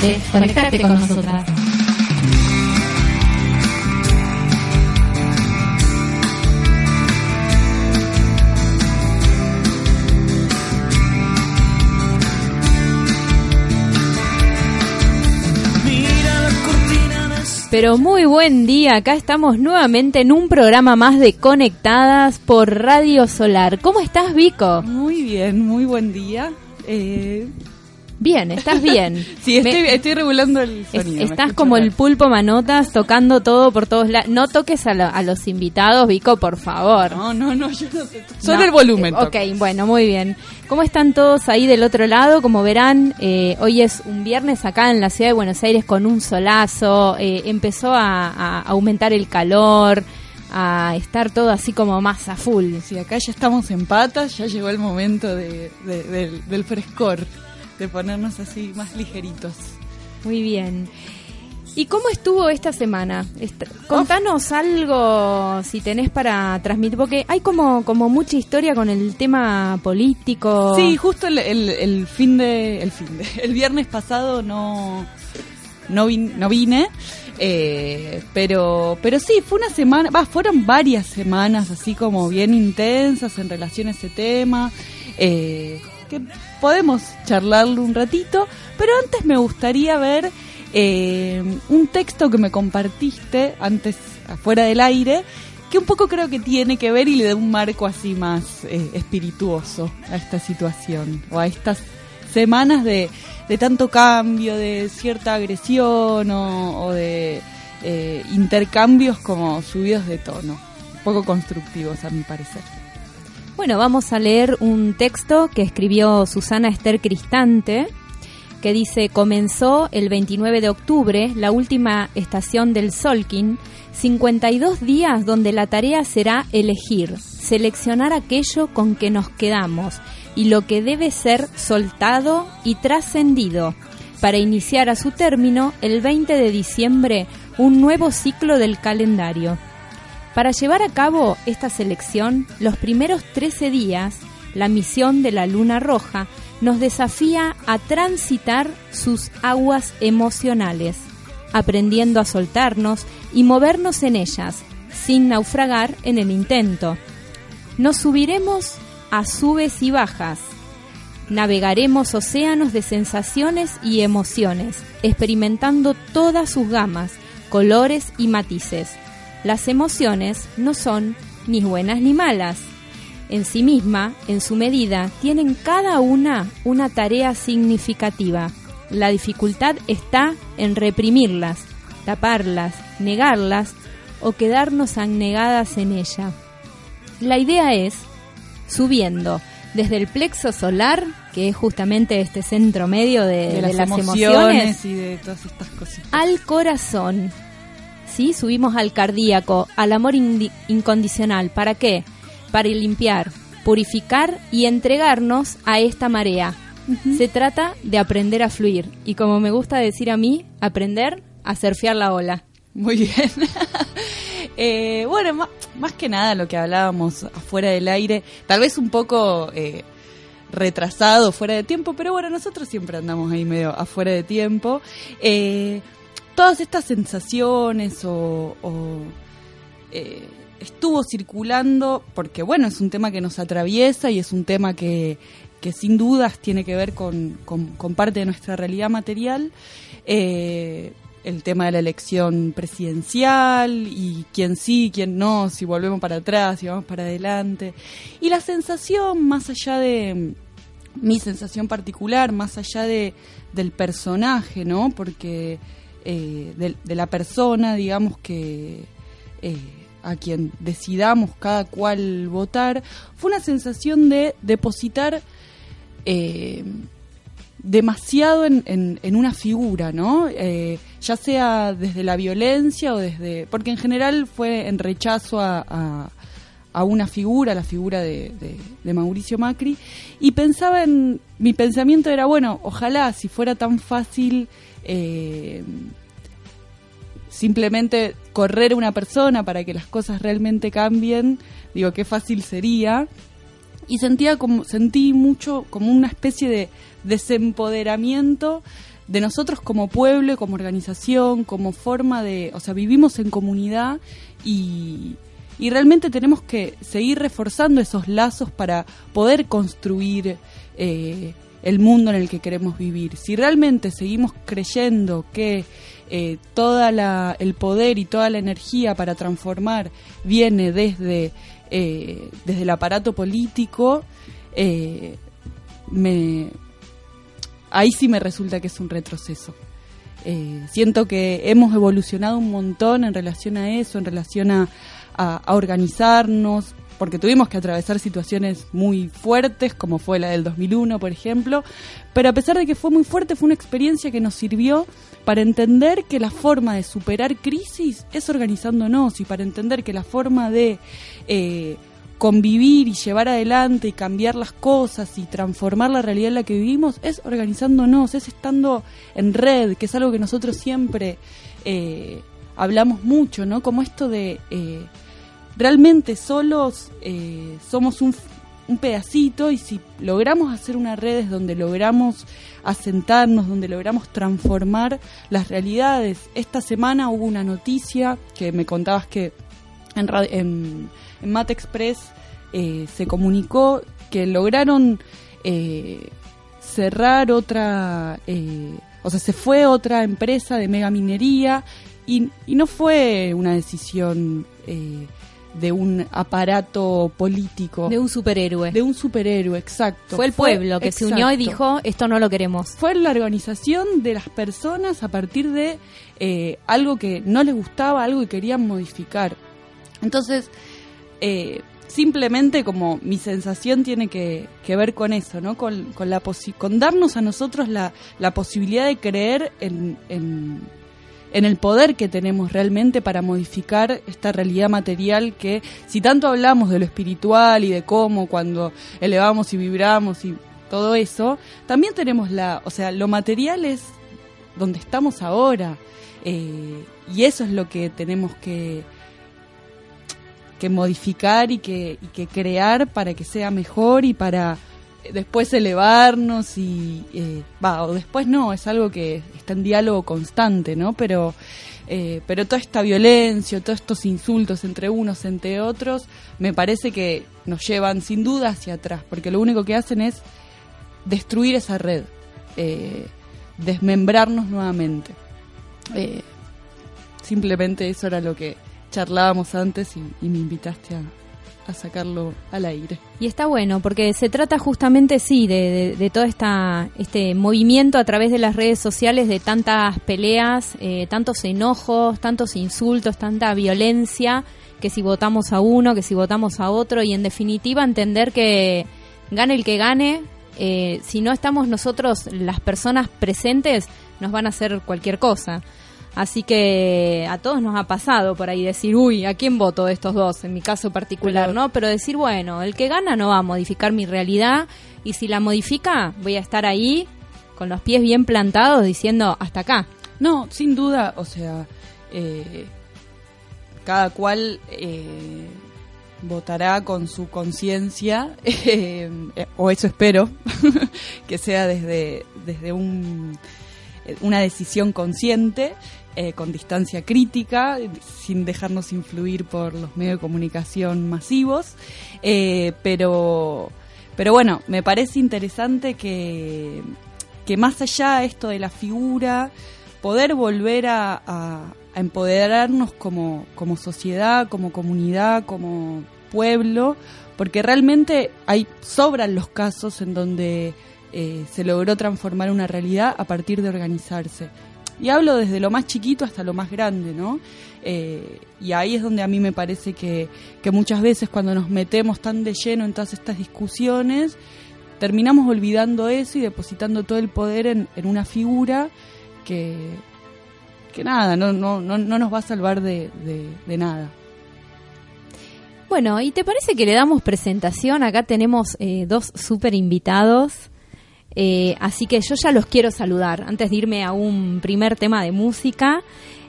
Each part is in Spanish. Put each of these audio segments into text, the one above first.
Súmate, conectate con nosotras. Pero muy buen día, acá estamos nuevamente en un programa más de Conectadas por Radio Solar. ¿Cómo estás, Vico? Muy bien, muy buen día. Eh, Bien, estás bien. sí, estoy, Me- estoy regulando el sonido. estás como el pulpo manotas tocando todo por todos lados. No toques a, lo- a los invitados, Vico, por favor. No, no, no, yo no sé. Solo No, el volumen. eh. Ok, bueno, muy bien. ¿Cómo están todos ahí del otro lado? Como verán, eh, hoy es un viernes acá en la ciudad de Buenos Aires con un solazo. eh, empezó a, a aumentar el calor, a estar todo así como más a full. Sí, acá ya estamos en patas, ya llegó el momento de, de- del, del frescor, de ponernos así más ligeritos. Muy bien. ¿Y cómo estuvo esta semana? Est- contanos algo si tenés para transmitir, porque hay como, como mucha historia con el tema político. Sí, justo el, el- el fin de, el fin de, el viernes pasado no, no, vin- no vine, eh, pero, pero sí, fue una semana, va, fueron varias semanas así como bien intensas en relación a ese tema, eh, que podemos charlarlo un ratito, pero antes me gustaría ver eh, un texto que me compartiste antes afuera del aire, que un poco creo que tiene que ver y le da un marco así más eh, espirituoso a esta situación o a estas semanas de, de tanto cambio, de cierta agresión o, de eh, intercambios como subidos de tono, poco constructivos a mi parecer. Bueno, vamos a leer un texto que escribió Susana Esther Cristante, que dice, comenzó el 29 de octubre, la última estación del Solkin, 52 días donde la tarea será elegir, seleccionar aquello con que nos quedamos y lo que debe ser soltado y trascendido, para iniciar a su término el 20 de diciembre un nuevo ciclo del calendario. Para llevar a cabo esta selección, los primeros 13 días, la misión de la Luna Roja nos desafía a transitar sus aguas emocionales, aprendiendo a soltarnos y movernos en ellas, sin naufragar en el intento. Nos subiremos a subes y bajas, navegaremos océanos de sensaciones y emociones, experimentando todas sus gamas, colores y matices. Las emociones no son ni buenas ni malas. En sí misma, en su medida, tienen cada una una tarea significativa. La dificultad está en reprimirlas, taparlas, negarlas o quedarnos anegadas en ella. La idea es, subiendo desde el plexo solar, que es justamente este centro medio de, de las, de las emociones, emociones, y de todas estas cositas. al corazón. ¿Sí? Subimos al cardíaco, al amor incondicional. ¿Para qué? Para limpiar, purificar y entregarnos a esta marea. Se trata de aprender a fluir y como me gusta decir a mí, aprender a surfear la ola. Muy bien. Eh, bueno, más, que nada lo que hablábamos afuera del aire, tal vez un poco eh, retrasado, fuera de tiempo, pero bueno, nosotros siempre andamos ahí medio afuera de tiempo. Eh, todas estas sensaciones o, o, eh, estuvo circulando, porque bueno, es un tema que nos atraviesa y es un tema que, que sin dudas tiene que ver con, con- parte de nuestra realidad material. Eh, el tema de la elección presidencial y quién sí, quién no, si volvemos para atrás, si vamos para adelante. Y la sensación, más allá de mi sensación particular, más allá de, del personaje, ¿no? Porque eh, de, la persona, digamos que eh, a quien decidamos cada cual votar, fue una sensación de depositar eh, demasiado en, una figura, ¿no? Ya sea desde la violencia o desde... Porque en general fue en rechazo a, a una figura, la figura de, Mauricio Macri, y pensaba en... Mi pensamiento era, bueno, ojalá si fuera tan fácil... eh, simplemente correr a una persona para que las cosas realmente cambien, digo, qué fácil sería. Y sentía como, sentí mucho como una especie de desempoderamiento de nosotros como pueblo, como organización, como forma de, o sea, vivimos en comunidad y, y realmente tenemos que seguir reforzando esos lazos para poder construir eh, el mundo en el que queremos vivir. Si realmente seguimos creyendo que eh, toda la, el poder y toda la energía para transformar viene desde, eh, desde el aparato político, eh, me, ahí sí me resulta que es un retroceso. Eh, siento que hemos evolucionado un montón en relación a eso, en relación a, a- a organizarnos, porque tuvimos que atravesar situaciones muy fuertes, como fue la del 2001, por ejemplo, pero a pesar de que fue muy fuerte, fue una experiencia que nos sirvió para entender que la forma de superar crisis es organizándonos y para entender que la forma de eh, convivir y llevar adelante y cambiar las cosas y transformar la realidad en la que vivimos es organizándonos, es estando en red, que es algo que nosotros siempre eh, hablamos mucho, ¿no? Como esto de eh, realmente solos eh, somos un, pedacito y si logramos hacer una red es donde logramos asentarnos, donde logramos transformar las realidades. Esta semana hubo una noticia que me contabas que en, en, Mate Express eh, se comunicó que lograron eh, cerrar otra, o sea, se fue otra empresa de mega minería y, y no fue una decisión de un aparato político, De un superhéroe. de un superhéroe, exacto. Fue el pueblo que se unió y dijo, esto no lo queremos. Fue la organización de las personas a partir de eh, algo que no les gustaba, algo que querían modificar. Entonces, eh, simplemente como mi sensación tiene que, que ver con eso, ¿no? Con, con, la posi- con darnos a nosotros la, la posibilidad de creer en, en, en el poder que tenemos realmente para modificar esta realidad material que si tanto hablamos de lo espiritual y de cómo cuando elevamos y vibramos y todo eso, también tenemos la, o sea, lo material es donde estamos ahora eh, y eso es lo que tenemos que que modificar y que, y que crear para que sea mejor y para después elevarnos y eh, o después no es algo que está en diálogo constante no pero eh, pero toda esta violencia todos estos insultos entre unos entre otros me parece que nos llevan sin duda hacia atrás porque lo único que hacen es destruir esa red eh, desmembrarnos nuevamente. Eh, simplemente eso era lo que charlábamos antes y, y me invitaste a, a sacarlo al aire. Y está bueno, porque se trata justamente, sí, de, de, de todo esta, este movimiento a través de las redes sociales, de tantas peleas, eh, tantos enojos, tantos insultos, tanta violencia, que si votamos a uno, que si votamos a otro, y en definitiva entender que gane el que gane, eh, si no estamos nosotros, las personas presentes, nos van a hacer cualquier cosa. Así que a todos nos ha pasado por ahí decir, uy, ¿a quién voto de estos dos? En mi caso particular, ¿no? Pero decir, bueno, el que gana no va a modificar mi realidad y si la modifica, voy a estar ahí con los pies bien plantados diciendo, hasta acá. No, sin duda, o sea, eh, cada cual eh, votará con su conciencia, eh, o eso espero, que sea desde, desde un, una decisión consciente, eh, con distancia crítica, sin dejarnos influir por los medios de comunicación masivos, eh, pero, pero bueno, me parece interesante que, que más allá de esto de la figura, poder volver a, empoderarnos como, como sociedad, como comunidad, como pueblo, porque realmente hay sobran los casos en donde eh, se logró transformar una realidad a partir de organizarse. Y hablo desde lo más chiquito hasta lo más grande, ¿no? Eh, y ahí es donde a mí me parece que, que muchas veces cuando nos metemos tan de lleno en todas estas discusiones, terminamos olvidando eso y depositando todo el poder en, en una figura que, que nada, no, no, no, no nos va a salvar de, de, nada. Bueno, ¿y te parece que le damos presentación? Acá tenemos eh, dos super invitados. Eh, así que yo ya los quiero saludar. Antes de irme a un primer tema de música,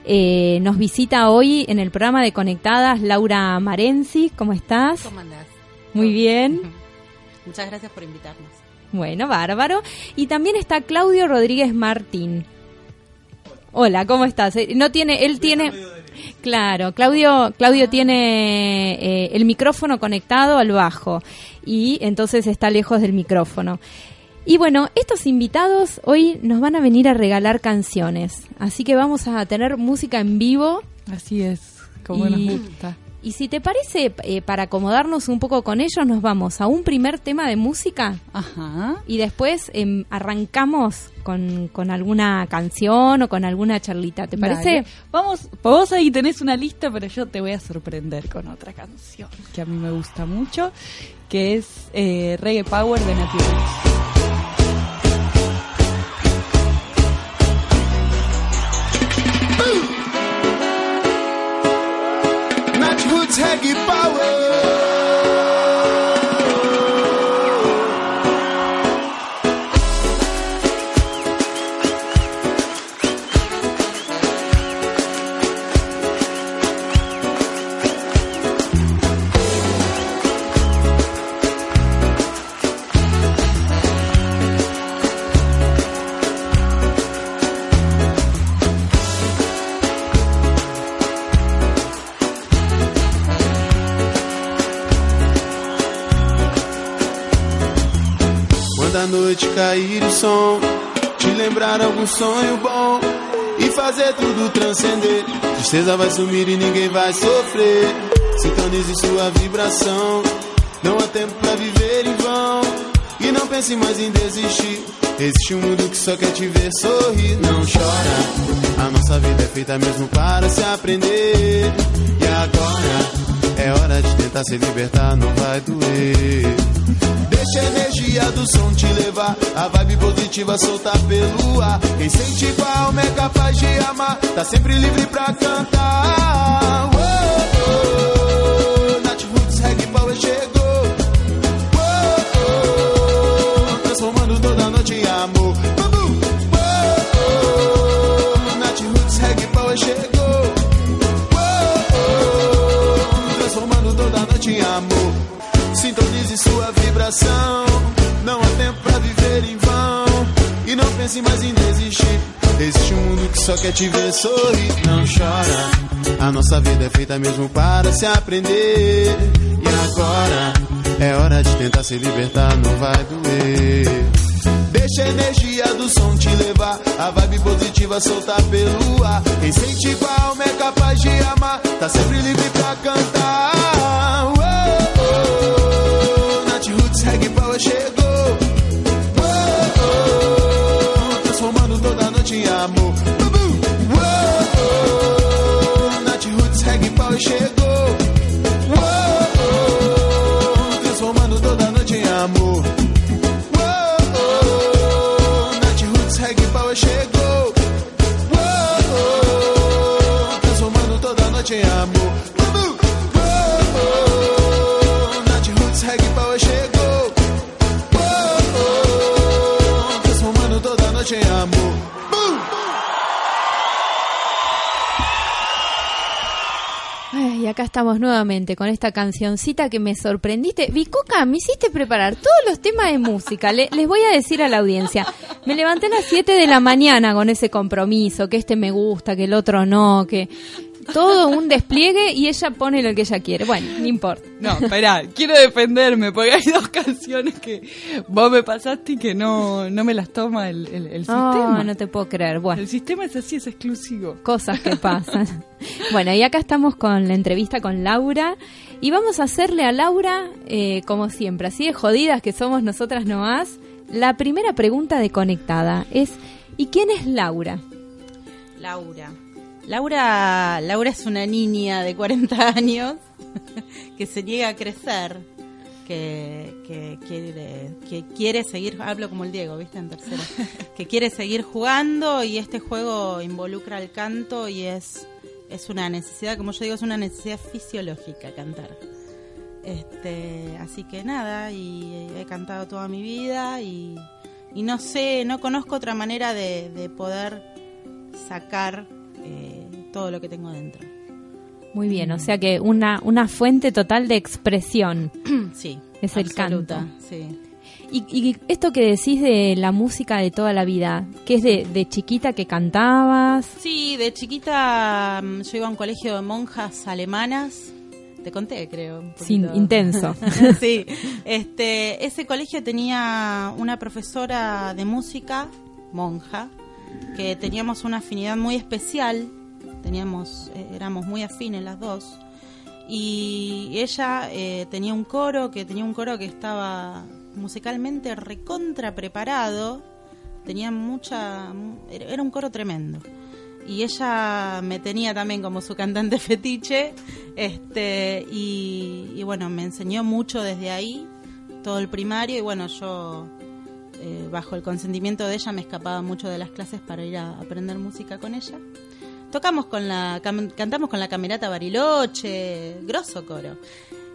eh, nos visita hoy en el programa de Conectadas Laura Marenzi. ¿Cómo estás? ¿Cómo andás? Muy bien. Muchas gracias por invitarnos. Bueno, bárbaro. Y también está Claudio Rodríguez Martín. Hola, ¿cómo estás? Eh, No tiene, él tiene, claro, Claudio, Claudio tiene eh, el micrófono conectado al bajo y entonces está lejos del micrófono. Y bueno, estos invitados hoy nos van a venir a regalar canciones, así que vamos a tener música en vivo. Así es, como Y- nos gusta. Y si te parece, eh, para acomodarnos un poco con ellos, nos vamos a un primer tema de música Ajá. y después em, arrancamos con, con alguna canción o con alguna charlita. ¿Te parece? Dale. Vamos, vos ahí tenés una lista, pero yo te voy a sorprender con otra canción que a mí me gusta mucho, que es eh, Reggae Power de Nati Roots. Nat Roots Reggae Power. Quando a noite cair o som, te lembrar algum sonho bom e fazer tudo transcender. Tristeza vai sumir e ninguém vai sofrer. Sintonize sua vibração. Não há tempo pra viver em vão. E não pense mais em desistir. Existe um mundo que só quer te ver sorrir. Não chora. A nossa vida é feita mesmo para se aprender. E agora é hora de tentar se libertar, não vai doer. Deixa a energia do som te levar, a vibe positiva soltar pelo ar. Quem sente com a alma é capaz de amar, tá sempre livre pra cantar. Quer te ver sorrir. Não chora. A nossa vida é feita mesmo para se aprender. E agora é hora de tentar se libertar. Não vai doer. Deixa a energia do som te levar, a vibe positiva soltar pelo ar. Quem sente com alma é capaz de amar, tá sempre livre pra cantar. Oh, oh, Nat Roots Reggae Power chegou. Oh, oh, transformando toda noite em amor. Acá estamos nuevamente con esta cancioncita que me sorprendiste. Vicoca, me hiciste preparar todos los temas de música. Le- les voy a decir a la audiencia. Me levanté a las 7 de la mañana con ese compromiso, que este me gusta, que el otro no, que todo un despliegue y ella pone lo que ella quiere. Bueno, no importa. No, espera, quiero defenderme porque hay dos canciones que vos me pasaste y que no, no me las toma el, el, el Oh, sistema. no te puedo creer. Bueno. El sistema es así, es exclusivo. cosas que pasan. bueno, y acá estamos con la entrevista con Laura y vamos a hacerle a Laura, eh, como siempre, así de jodidas que somos nosotras nomás, la primera pregunta de Conectada es, ¿y quién es Laura? Laura. Laura, Laura es una niña de 40 años que se niega a crecer, que, que quiere, que quiere seguir, hablo como el Diego, ¿viste? En tercera, que quiere seguir jugando y este juego involucra el canto y es, es una necesidad, como yo digo, es una necesidad fisiológica cantar. Este, así que nada, y he cantado toda mi vida y, y no sé, no conozco otra manera de, de poder sacar eh, todo lo que tengo dentro. Muy bien, o sea que una, una fuente total de expresión. Sí. Es el canto. Sí. Y, y esto que decís de la música de toda la vida, que es de, de chiquita que cantabas. Sí, de chiquita mm, yo iba a un colegio de monjas alemanas. Te conté, creo. un poquito. intenso. sí, este, ese colegio tenía una profesora de música, monja, que teníamos una afinidad muy especial, teníamos, eh, éramos muy afines las dos, y ella eh, tenía un coro, que tenía un coro que estaba musicalmente recontra preparado, tenía mucha, era un coro tremendo. Y ella me tenía también como su cantante fetiche este y, y bueno me enseñó mucho desde ahí todo el primario. Y bueno yo eh, bajo el consentimiento de ella me escapaba mucho de las clases para ir a aprender música con ella tocamos con la cantamos con la camerata Bariloche grosso coro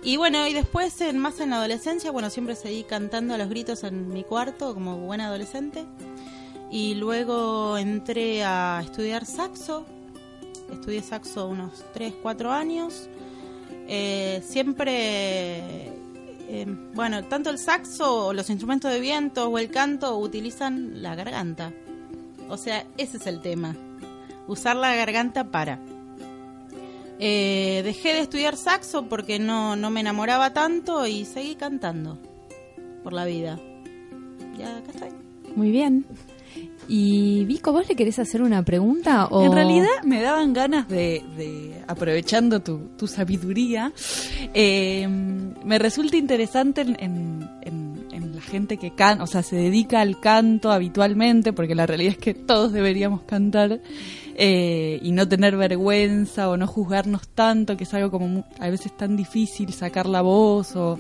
y bueno y después en, más en la adolescencia bueno siempre seguí cantando a los gritos en mi cuarto como buena adolescente y luego entré a estudiar saxo. Estudié saxo unos 3, 4 años. Eh, siempre, eh, bueno, tanto el saxo, o los instrumentos de viento o el canto utilizan la garganta. O sea, ese es el tema. Usar la garganta para. Eh, dejé de estudiar saxo porque no, no me enamoraba tanto y seguí cantando por la vida. Ya acá estoy. Muy bien. Y Vico, ¿vos le querés hacer una pregunta? O... En realidad me daban ganas de, de, aprovechando tu, tu sabiduría, eh, me resulta interesante en, en- en- en la gente que canta, o sea, se dedica al canto habitualmente, porque la realidad es que todos deberíamos cantar eh, y no tener vergüenza o no juzgarnos tanto, que es algo como a veces tan difícil sacar la voz o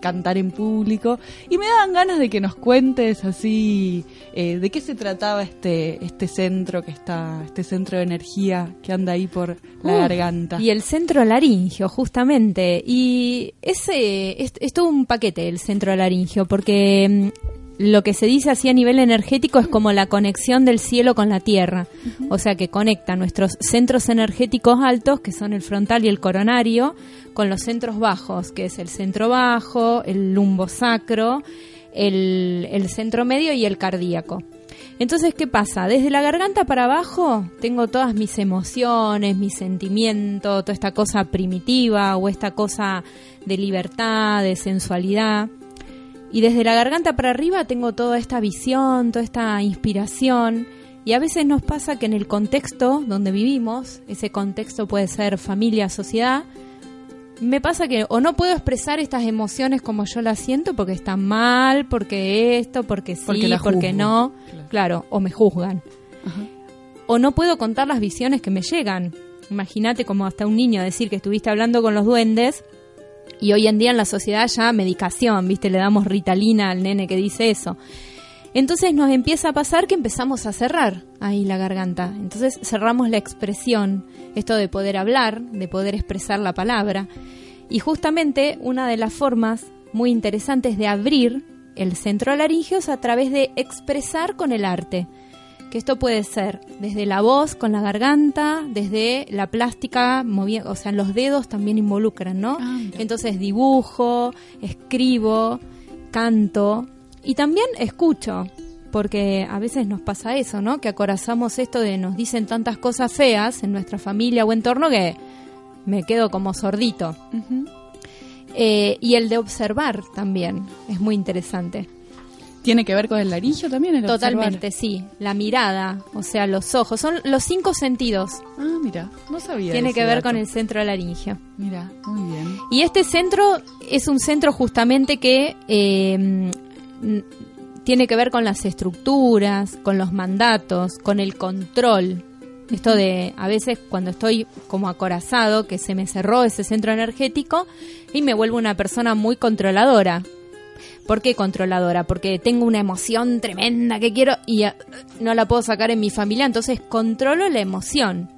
cantar en público. Y me daban ganas de que nos cuentes así eh, de qué se trataba este, este centro que está, este centro de energía que anda ahí por la Uh, garganta. Y el centro laringio, justamente. Y ese es, es todo un paquete el centro laringio, porque mm, lo que se dice así a nivel energético es como la conexión del cielo con la tierra. O sea que conecta nuestros centros energéticos altos, que son el frontal y el coronario, con los centros bajos, que es el centro bajo, el lumbo sacro, el, el centro medio y el cardíaco. Entonces, ¿qué pasa? Desde la garganta para abajo tengo todas mis emociones, mis sentimientos, toda esta cosa primitiva o esta cosa de libertad, de sensualidad. Y desde la garganta para arriba tengo toda esta visión, toda esta inspiración. Y a veces nos pasa que en el contexto donde vivimos, ese contexto puede ser familia, sociedad, me pasa que o no puedo expresar estas emociones como yo las siento porque están mal, porque esto, porque sí, Porque no, Claro. claro, o me juzgan. Ajá. O no puedo contar las visiones que me llegan. Imagínate como hasta un niño decir que estuviste hablando con los duendes y hoy en día en la sociedad ya medicación, ¿viste? Le damos ritalina al nene que dice eso. Entonces nos empieza a pasar que empezamos a cerrar ahí la garganta. Entonces cerramos la expresión, esto de poder hablar, de poder expresar la palabra. Y justamente una de las formas muy interesantes de abrir el centro laringio es a través de expresar con el arte. Que esto puede ser desde la voz con la garganta, desde la plástica, moviendo, o sea, los dedos también involucran, ¿no? Ah. Entonces dibujo, escribo, canto y también escucho, porque a veces nos pasa eso, ¿no? Que acorazamos esto de nos dicen tantas cosas feas en nuestra familia o entorno que me quedo como sordito. Eh, y el de observar también es muy interesante. ¿Tiene que ver con el laringio también? El Totalmente, sí. La mirada, o sea, los ojos, son los cinco sentidos. Ah, mira, no sabía. Tiene que ver dato. con el centro laringio. Mira, muy bien. Y este centro es un centro justamente que eh, tiene que ver con las estructuras, con los mandatos, con el control, Esto de a veces cuando estoy como acorazado, que se me cerró ese centro energético y me vuelvo una persona muy controladora. ¿Por qué controladora? Porque tengo una emoción tremenda que quiero y eh, no la puedo sacar en mi familia, entonces controlo la emoción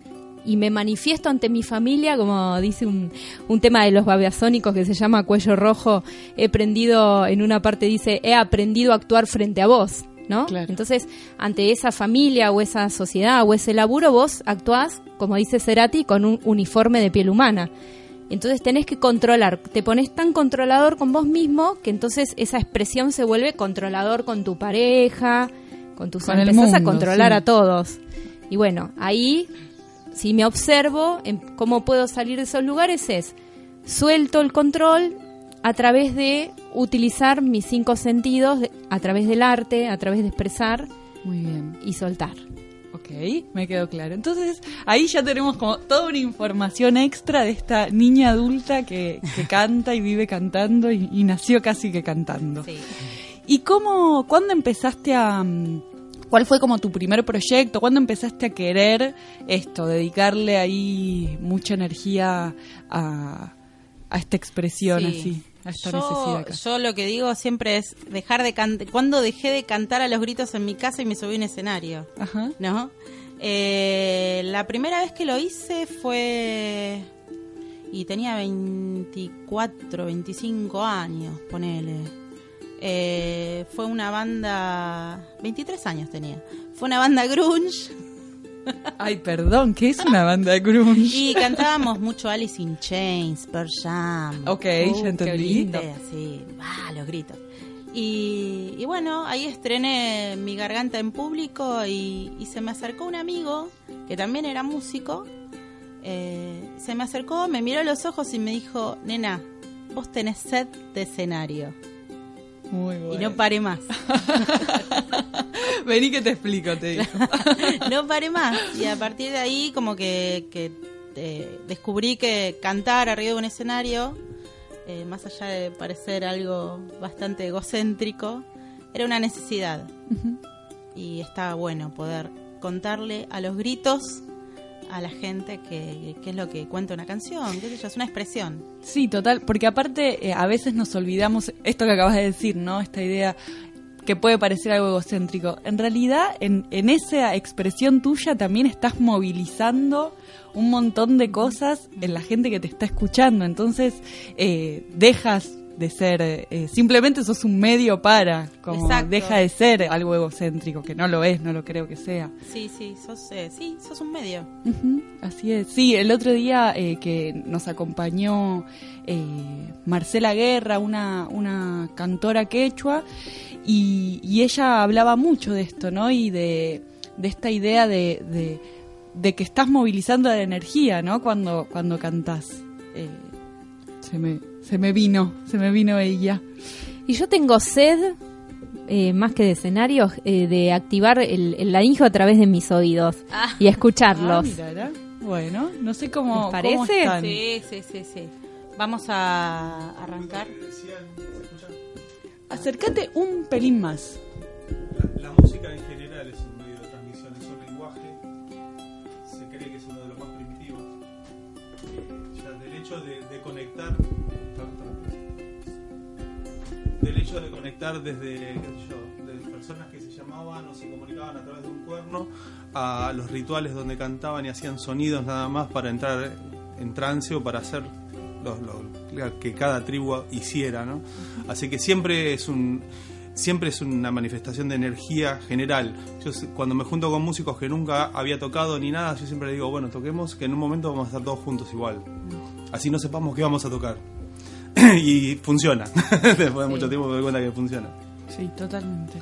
y me manifiesto ante mi familia, como dice un, un tema de los babeasónicos que se llama Cuello Rojo, he aprendido, en una parte dice, he aprendido a actuar frente a vos. ¿No? Entonces, ante esa familia o esa sociedad o ese laburo, vos actuás, como dice Cerati, con un uniforme de piel humana. Entonces tenés que controlar, te pones tan controlador con vos mismo que entonces esa expresión se vuelve controlador con tu pareja, con tus Con empezás a mundo, controlar sí. a todos. Y bueno, ahí si me observo en cómo puedo salir de esos lugares es suelto el control a través de utilizar mis cinco sentidos, a través del arte, a través de expresar Muy bien. y soltar. Ok, me quedó claro. Entonces, ahí ya tenemos como toda una información extra de esta niña adulta que, que canta y vive cantando y, y nació casi que cantando. Sí. ¿Y cómo, cuándo empezaste a... mm, ¿Cuál fue como tu primer proyecto? ¿Cuándo empezaste a querer esto, dedicarle ahí mucha energía a, a esta expresión Sí. así, a esta yo, necesidad acá? yo lo que digo siempre es dejar de cantar. Cuando dejé de cantar a los gritos en mi casa y me subí a un escenario, Ajá. ¿no? Eh, la primera vez que lo hice fue. Y tenía 24, 25 años, ponele. Eh, fue una banda. 23 años tenía. Fue una banda grunge. Ay, perdón, ¿qué es una banda grunge? Y cantábamos mucho Alice in Chains, Pearl Jam. Ok, Uh, ya entendí. Sí, así, ah, los gritos. Y, y bueno, ahí estrené mi garganta en público y, y se me acercó un amigo que también era músico. eh, se me acercó, me miró a los ojos y me dijo, nena, vos tenés sed de escenario. Muy Y no paré más. Vení que te explico, te digo. no paré más. Y a partir de ahí como que, que, eh, descubrí que cantar arriba de un escenario, eh, más allá de parecer algo bastante egocéntrico, era una necesidad. Y estaba bueno poder contarle a los gritos a la gente que, que es lo que cuenta una canción, yo, es una expresión. Sí, total, porque aparte eh, a veces nos olvidamos esto que acabas de decir, ¿no? Esta idea que puede parecer algo egocéntrico. En realidad, en, en esa expresión tuya también estás movilizando un montón de cosas en la gente que te está escuchando. Entonces, eh, dejas de ser, eh, simplemente sos un medio para, como Exacto. deja de ser algo egocéntrico, que no lo es, no lo creo que sea. Sí, sí, sos, eh, sí, sos un medio. Así es. Sí, el otro día eh, que nos acompañó eh, Marcela Guerra, una, una cantora quechua, y, y ella hablaba mucho de esto, ¿no? Y de, de esta idea de, de, de que estás movilizando la energía, ¿no? Cuando, cuando cantás. Eh, se, me, se me vino, se me vino ella. Y yo tengo sed, eh, más que de escenarios, eh, de activar el, el laringe a través de mis oídos y Ah, escucharlos. mirá, Bueno, no sé cómo, ¿Les parece? cómo están. Sí, sí, sí, sí. Vamos a arrancar. Acércate un pelín más. La, la música en general es un medio de transmisión, es un lenguaje, se cree que es uno de los más primitivos. Eh, ya del hecho de, de conectar, de conectar desde, qué sé yo, personas que se llamaban o se comunicaban a través de un cuerno a los rituales donde cantaban y hacían sonidos nada más para entrar en trance o para hacer lo, lo que cada tribu hiciera, ¿no? Así que siempre es un siempre es una manifestación de energía general. Yo cuando me junto con músicos que nunca había tocado ni nada, yo siempre digo, bueno, toquemos que en un momento vamos a estar todos juntos igual. Así no sepamos qué vamos a tocar. y funciona. Después de mucho tiempo me doy cuenta que funciona. Sí, totalmente.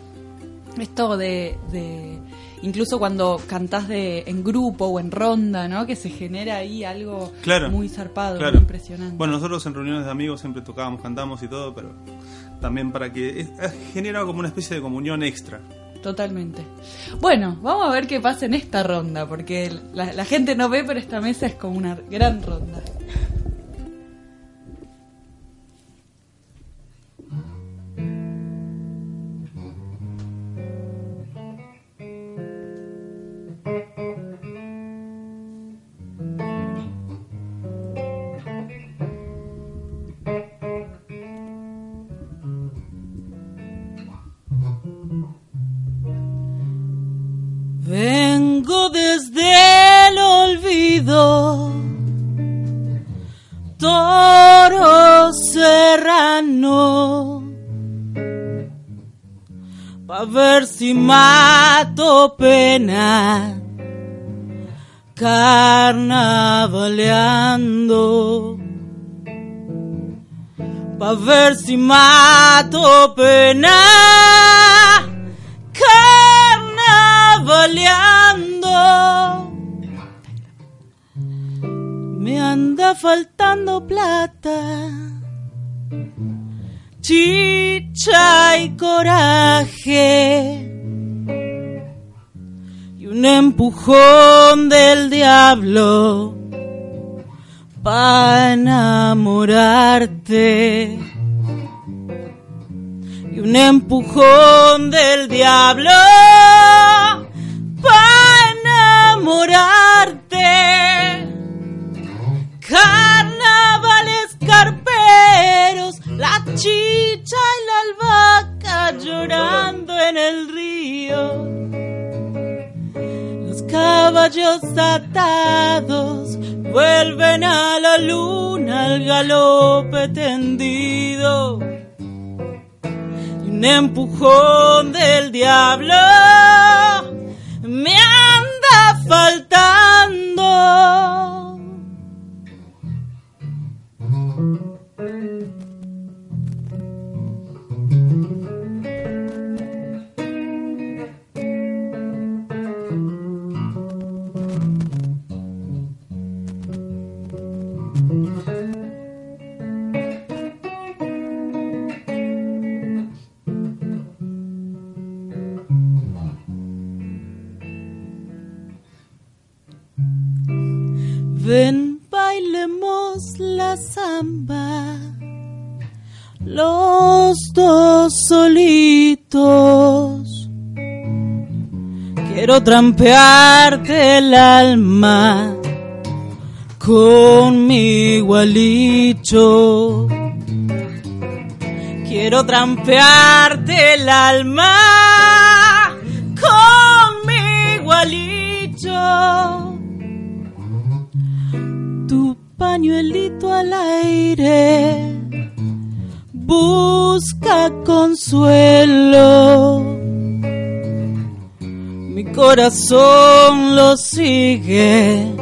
Esto de, de incluso cuando cantás de, en grupo o en ronda, ¿no? Que se genera ahí algo Claro. muy zarpado, Claro. muy impresionante. Bueno, nosotros en reuniones de amigos siempre tocábamos, cantamos y todo, pero también para que es- genera como una especie de comunión extra. Totalmente. Bueno, vamos a ver qué pasa en esta ronda, porque la, la gente no ve, pero esta mesa es como una gran ronda. Ver si mato pena, carnavaleando. Pa' ver si mato pena, carnavaleando. Me anda faltando plata, chicha y coraje. Y un empujón del diablo pa' enamorarte. Y un empujón del diablo pa' enamorarte. La chicha y la albahaca llorando en el río los caballos atados vuelven a la luna al galope tendido. Y un empujón del diablo me anda faltando. Ven, bailemos la samba, los dos solitos. Quiero trampearte el alma con mi igualicho. Quiero trampearte el alma con mi igualicho tu pañuelito al aire busca consuelo. Mi corazón lo sigue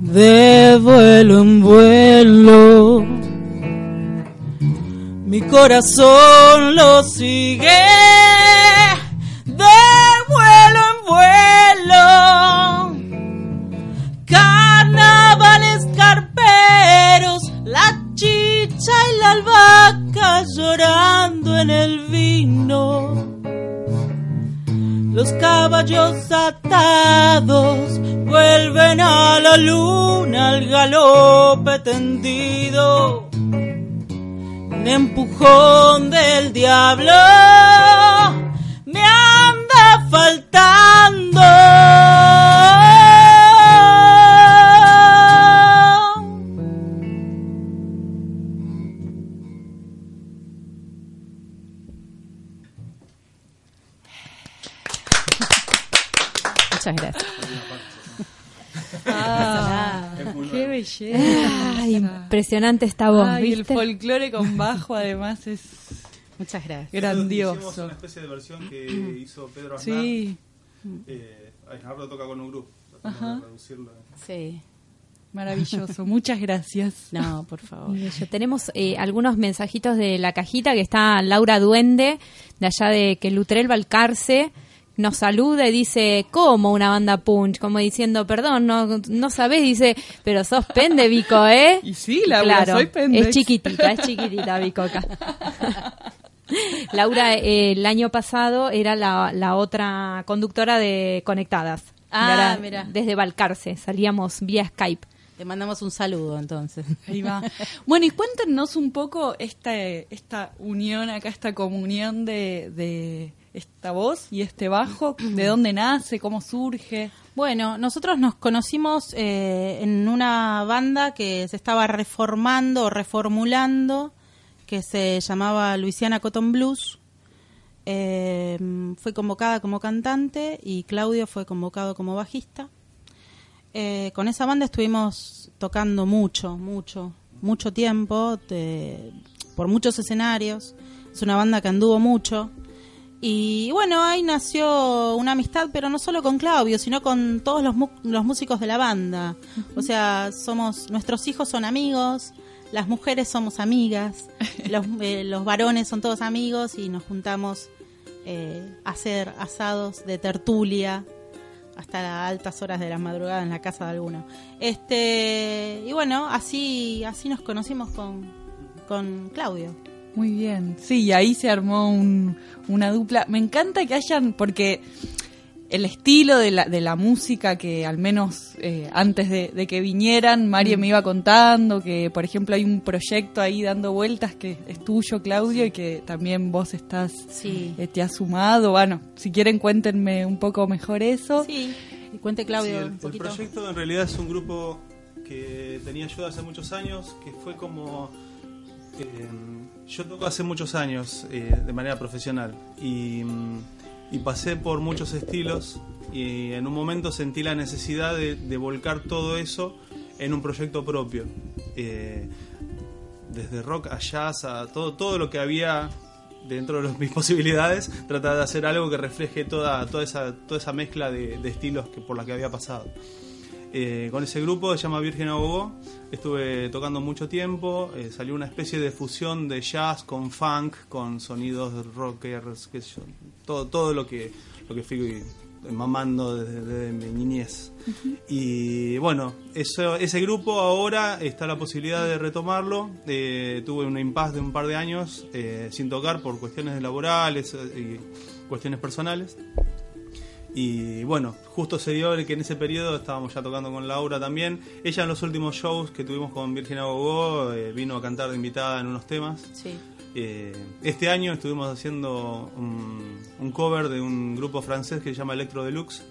de vuelo en vuelo. Mi corazón lo sigue chicha y la albahaca llorando en el vino. Los caballos atados vuelven a la luna al galope tendido. Un empujón del diablo me anda faltando. Belleza. Ay, impresionante esta voz, Ay, el ¿viste? folclore con bajo además es Muchas gracias. Hicimos grandioso. una especie de versión que hizo Pedro Aznar. Sí, Eh, Aznar lo toca con un grupo. Tratamos de reducirlo. Sí. maravilloso. Muchas gracias. No, por favor. Tenemos eh, algunos mensajitos de la cajita que está Laura Duende, de allá de que Lutrell Balcarce nos saluda y dice, ¿cómo una banda punch? Como diciendo, perdón, no, no sabés, dice, pero sos pende, Vico, ¿eh? Y sí, Laura, claro, soy pendex. es chiquitita, es chiquitita, Vicoca. Laura, eh, el año pasado era la, la otra conductora de Conectadas. Ah, mira. Desde Balcarce, salíamos vía Skype. Te mandamos un saludo entonces. Ahí va. Bueno, y cuéntenos un poco esta, esta unión acá, esta comunión de, de esta voz y este bajo, de dónde nace, cómo surge. Bueno, nosotros nos conocimos eh, en una banda que se estaba reformando o reformulando, que se llamaba Luisiana Cotton Blues. eh, fue convocada como cantante y Claudio fue convocado como bajista. Eh, con esa banda estuvimos tocando mucho, mucho, mucho tiempo, por muchos escenarios. Es una banda que anduvo mucho. Y bueno, ahí nació una amistad, pero no solo con Claudio, sino con todos los, los músicos de la banda. O sea, somos nuestros hijos son amigos, las mujeres somos amigas, los, eh, los varones son todos amigos y nos juntamos eh, a hacer asados de tertulia hasta altas horas de la madrugada en la casa de alguno. Este y bueno, así así nos conocimos con con Claudio. Muy bien. Sí, y ahí se armó un- una dupla. Me encanta que hayan, porque el estilo de la, de la música que al menos eh, antes de, de que vinieran, Mario me iba contando que, por ejemplo, hay un proyecto ahí dando vueltas que es tuyo, Claudio, y que también vos estás, Sí. eh, te has sumado. Bueno, si quieren cuéntenme un poco mejor eso. Sí, y cuente Claudio Sí, el, un el poquito. proyecto en realidad es un grupo que tenía yo hace muchos años, que fue como... eh, yo toco hace muchos años eh, de manera profesional y, mm, y pasé por muchos estilos y en un momento sentí la necesidad de, volcar todo eso en un proyecto propio. Eh, desde rock a jazz, a todo, todo lo que había dentro de mis posibilidades, tratar de hacer algo que refleje toda, toda, esa, toda esa mezcla de, de estilos que, por la que había pasado. Eh, con ese grupo se llama Virgen Abogó, estuve tocando mucho tiempo, eh, salió una especie de fusión de jazz con funk, con sonidos rockers, sé yo, todo, todo lo que, lo que fui mamando desde, desde mi niñez. Y bueno, eso, ese grupo ahora está la posibilidad de retomarlo. Eh, tuve un impasse de un par de años eh, sin tocar por cuestiones laborales y cuestiones personales. Y bueno, justo se dio el que en ese periodo estábamos ya tocando con Laura también. Ella en los últimos shows que tuvimos con Virgen Abogó eh, vino a cantar de invitada en unos temas. Sí. Eh, este año estuvimos haciendo un, un cover de un grupo francés que se llama Electro Deluxe,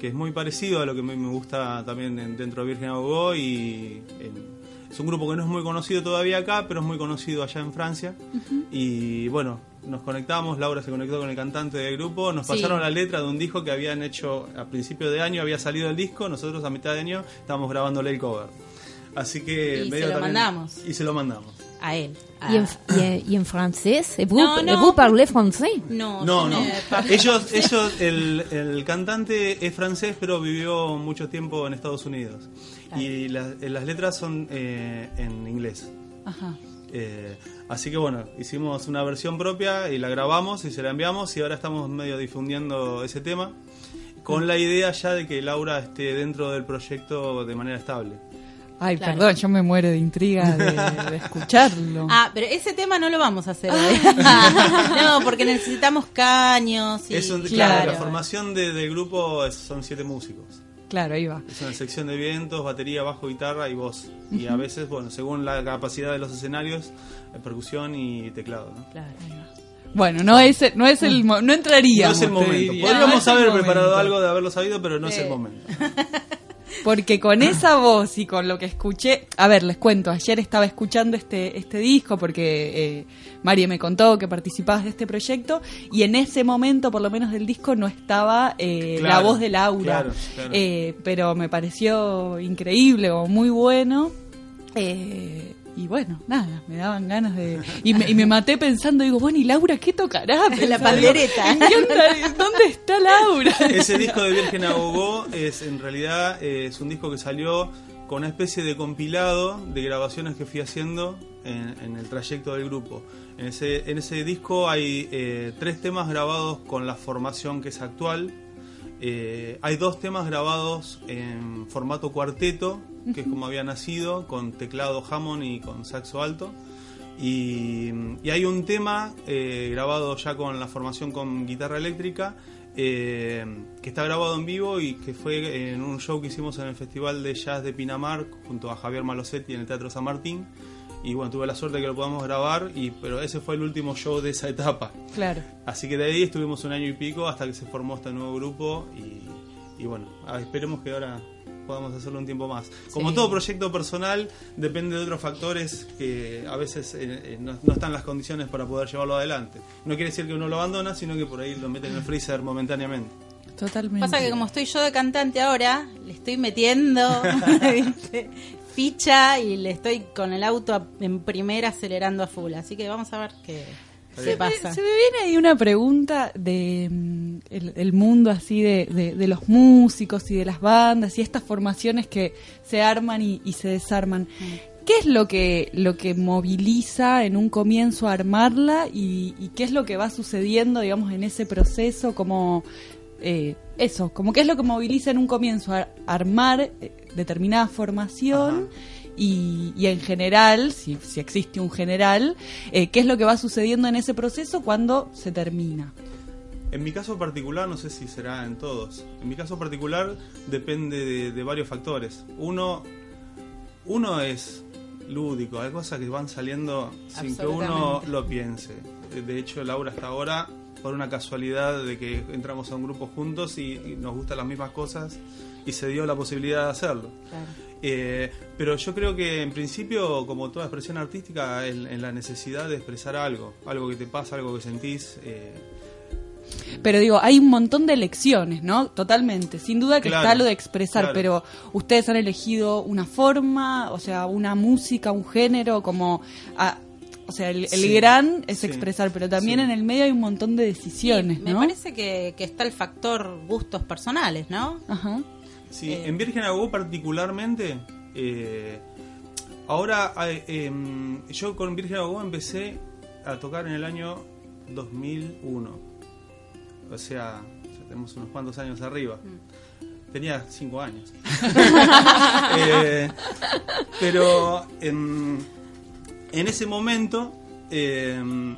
que es muy parecido a lo que me gusta también en- dentro de Virgen Abogó y en- es un grupo que no es muy conocido todavía acá, pero es muy conocido allá en Francia. Y bueno, nos conectamos, Laura se conectó con el cantante del grupo, nos Sí. pasaron la letra de un disco que habían hecho a principio de año, había salido el disco, nosotros a mitad de año estábamos grabándole el cover. Así que Y medio se lo también- mandamos. Y se lo mandamos. A él. ¿Y en, A- y en- y en francés? ¿Et vous, No, no. vous parlez français? No, No, no. Ellos, ellos, el, el cantante es francés, pero vivió mucho tiempo en Estados Unidos. Y la- eh, las letras son eh, en inglés. Ajá. Eh, así que bueno, hicimos una versión propia y la grabamos y se la enviamos y ahora estamos medio difundiendo ese tema con la idea ya de que Laura esté dentro del proyecto de manera estable. Ay, Claro. perdón, yo me muero de intriga de, de escucharlo. Ah, pero ese tema no lo vamos a hacer no, porque necesitamos caños y Es un- claro. claro, la formación de- del grupo es- son siete músicos. Claro, ahí va. Es una sección de vientos, batería, bajo, guitarra y voz. Y a veces, bueno, según la capacidad de los escenarios, eh, percusión y teclado. ¿no? Claro. Bueno, no es, no es el no entraría. No es el momento. Podríamos haber preparado algo de haberlo sabido, pero no es el momento. Porque con esa voz y con lo que escuché, a ver, les cuento, ayer estaba escuchando este, este disco porque eh, María me contó que participabas de este proyecto y en ese momento, por lo menos del disco, no estaba eh, la voz de Laura. claro, claro. Eh, pero me pareció increíble o muy bueno. Eh, y bueno, nada, me daban ganas de... Y me, y me maté pensando, digo, bueno, ¿y Laura qué tocará? Pensaba, pandereta. digo, ¿en qué onda- ¿Dónde está Laura? Ese disco de Virgen Abogó es en realidad eh, es un disco que salió con una especie de compilado de grabaciones que fui haciendo en, en el trayecto del grupo. En ese, en ese disco hay eh, tres temas grabados con la formación que es actual. Eh, hay dos temas grabados en formato cuarteto, que es como había nacido, con teclado Hammond y con saxo alto. Y, y hay un tema eh, grabado ya con la formación con guitarra eléctrica, eh, que está grabado en vivo y que fue en un show que hicimos en el Festival de Jazz de Pinamar junto a Javier Malosetti en el Teatro San Martín. Y bueno, tuve la suerte de que lo podamos grabar, y, pero ese fue el último show de esa etapa. Claro. Así que de ahí estuvimos un año y pico hasta que se formó este nuevo grupo y, y bueno, ah, esperemos que ahora podamos hacerlo un tiempo más. Como Sí. todo proyecto personal, depende de otros factores que a veces eh, eh, no, no están las condiciones para poder llevarlo adelante. No quiere decir que uno lo abandona, sino que por ahí lo mete en el freezer momentáneamente. Totalmente. Pasa que como estoy yo de cantante ahora, le estoy metiendo ficha y le estoy con el auto en primera acelerando a full. Así que vamos a ver qué se me viene ahí una pregunta de mm, el, el mundo así de, de- de los músicos y de las bandas y estas formaciones que se arman y, y se desarman. ¿Qué es lo que, lo que moviliza en un comienzo a armarla y, y qué es lo que va sucediendo, digamos, en ese proceso? Como eh, eso, como qué es lo que moviliza en un comienzo a armar eh, determinada formación y, y en general, si, si existe un general, eh, qué es lo que va sucediendo en ese proceso cuando se termina. En mi caso particular, no sé si será en todos. En mi caso particular depende de, de varios factores. Uno, uno es lúdico, hay cosas que van saliendo sin que uno lo piense. De hecho, Laura hasta ahora, por una casualidad de que entramos a un grupo juntos y, y nos gustan las mismas cosas y se dio la posibilidad de hacerlo. Eh, pero yo creo que en principio, como toda expresión artística, en, en la necesidad de expresar algo, algo que te pasa, algo que sentís. eh, Pero digo, hay un montón de elecciones, ¿no? Totalmente. Sin duda que Claro, está lo de expresar, claro. pero ustedes han elegido una forma, o sea, una música, un género, como... o sea, el, el Sí, gran es sí, expresar, pero también sí. en el medio hay un montón de decisiones, Sí, me ¿no? parece que, que está el factor gustos personales, ¿no? Ajá. Sí, Eh, en Virgen Agó particularmente, eh, ahora eh, em, yo con Virgen Agó empecé a tocar en el año 2001. O sea, ya tenemos unos cuantos años arriba. Tenía cinco años. Pero en, en ese momento, em,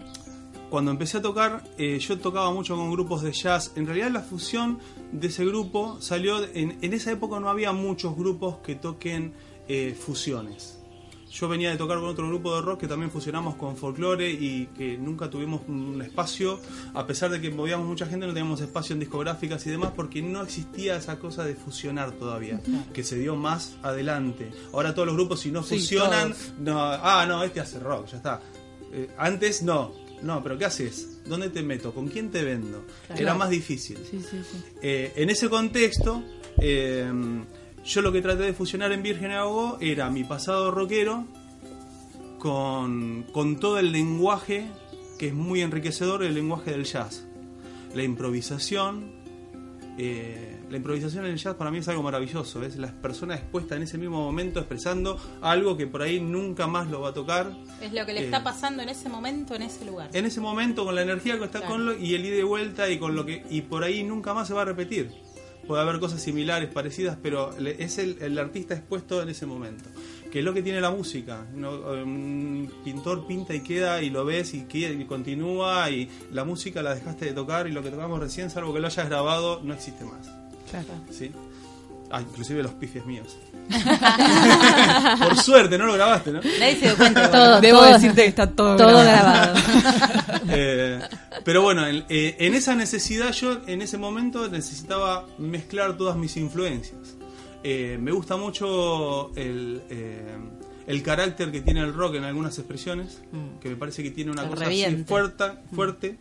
cuando empecé a tocar, eh, yo tocaba mucho con grupos de jazz. En realidad la fusión de ese grupo salió... En, en esa época no había muchos grupos que toquen eh, fusiones. Yo venía de tocar con otro grupo de rock que también fusionamos con folclore y que nunca tuvimos un espacio, a pesar de que movíamos mucha gente, no teníamos espacio en discográficas y demás porque no existía esa cosa de fusionar todavía, que se dio más adelante. Ahora todos los grupos si no Sí, fusionan, todos. no, ah, no, este hace rock, ya está. Eh, antes no, no, pero ¿qué haces? ¿Dónde te meto? ¿Con quién te vendo? Era más difícil. Sí, sí, sí. Eh, en ese contexto, eh, yo lo que traté de fusionar en Virgen Agó era mi pasado rockero con, con todo el lenguaje que es muy enriquecedor, el lenguaje del jazz. La improvisación. Eh, la improvisación en el jazz para mí es algo maravilloso. Es la persona expuesta en ese mismo momento expresando algo que por ahí nunca más lo va a tocar. Es lo que le Eh, está pasando en ese momento, en ese lugar. en ese momento con la energía que está Claro. con lo, y el ida y vuelta y con lo que y por ahí nunca más se va a repetir puede haber cosas similares parecidas pero es el, el artista expuesto en ese momento que es lo que tiene la música ¿no? un pintor pinta y queda y lo ves y, queda y continúa y la música la dejaste de tocar y lo que tocamos recién salvo que lo hayas grabado no existe más Claro. ¿sí? Ah, inclusive los pifies míos por suerte no lo grabaste ¿no? Nadie se dio cuenta. Todo, Debo todo- decirte que está todo, todo grabado. grabado. Eh, pero bueno, en, eh, en esa necesidad yo en ese momento necesitaba mezclar todas mis influencias. Eh, me gusta mucho el, eh, el carácter que tiene el rock en algunas expresiones, que me parece que tiene una El cosa así fuerte, fuerte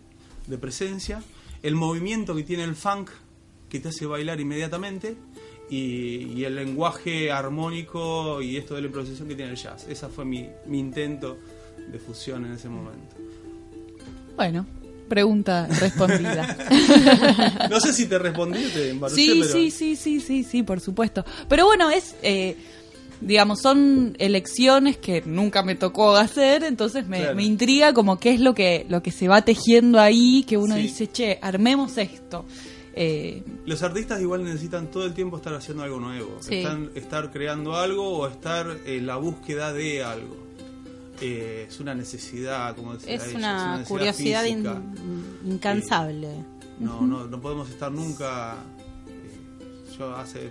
de presencia. El movimiento que tiene el funk, que te hace bailar inmediatamente. Y, y el lenguaje armónico y esto de la improvisación que tiene el jazz. Ese fue mi, mi intento de fusión en ese momento. Bueno, pregunta respondida. No sé si te respondí, te embarucé, Sí, pero... sí, sí, sí, sí, sí, por supuesto. Pero bueno, es, eh, digamos, son elecciones que nunca me tocó hacer, entonces me, Claro. me intriga como qué es lo que, lo que se va tejiendo ahí, que uno Sí. dice, che, armemos esto. Eh, Los artistas igual necesitan todo el tiempo estar haciendo algo nuevo. Sí. Están- estar creando algo o estar en la búsqueda de algo. Eh, es una necesidad, como decía Es ella, una necesidad curiosidad in- física. incansable. No, no, no podemos estar nunca... eh, yo hace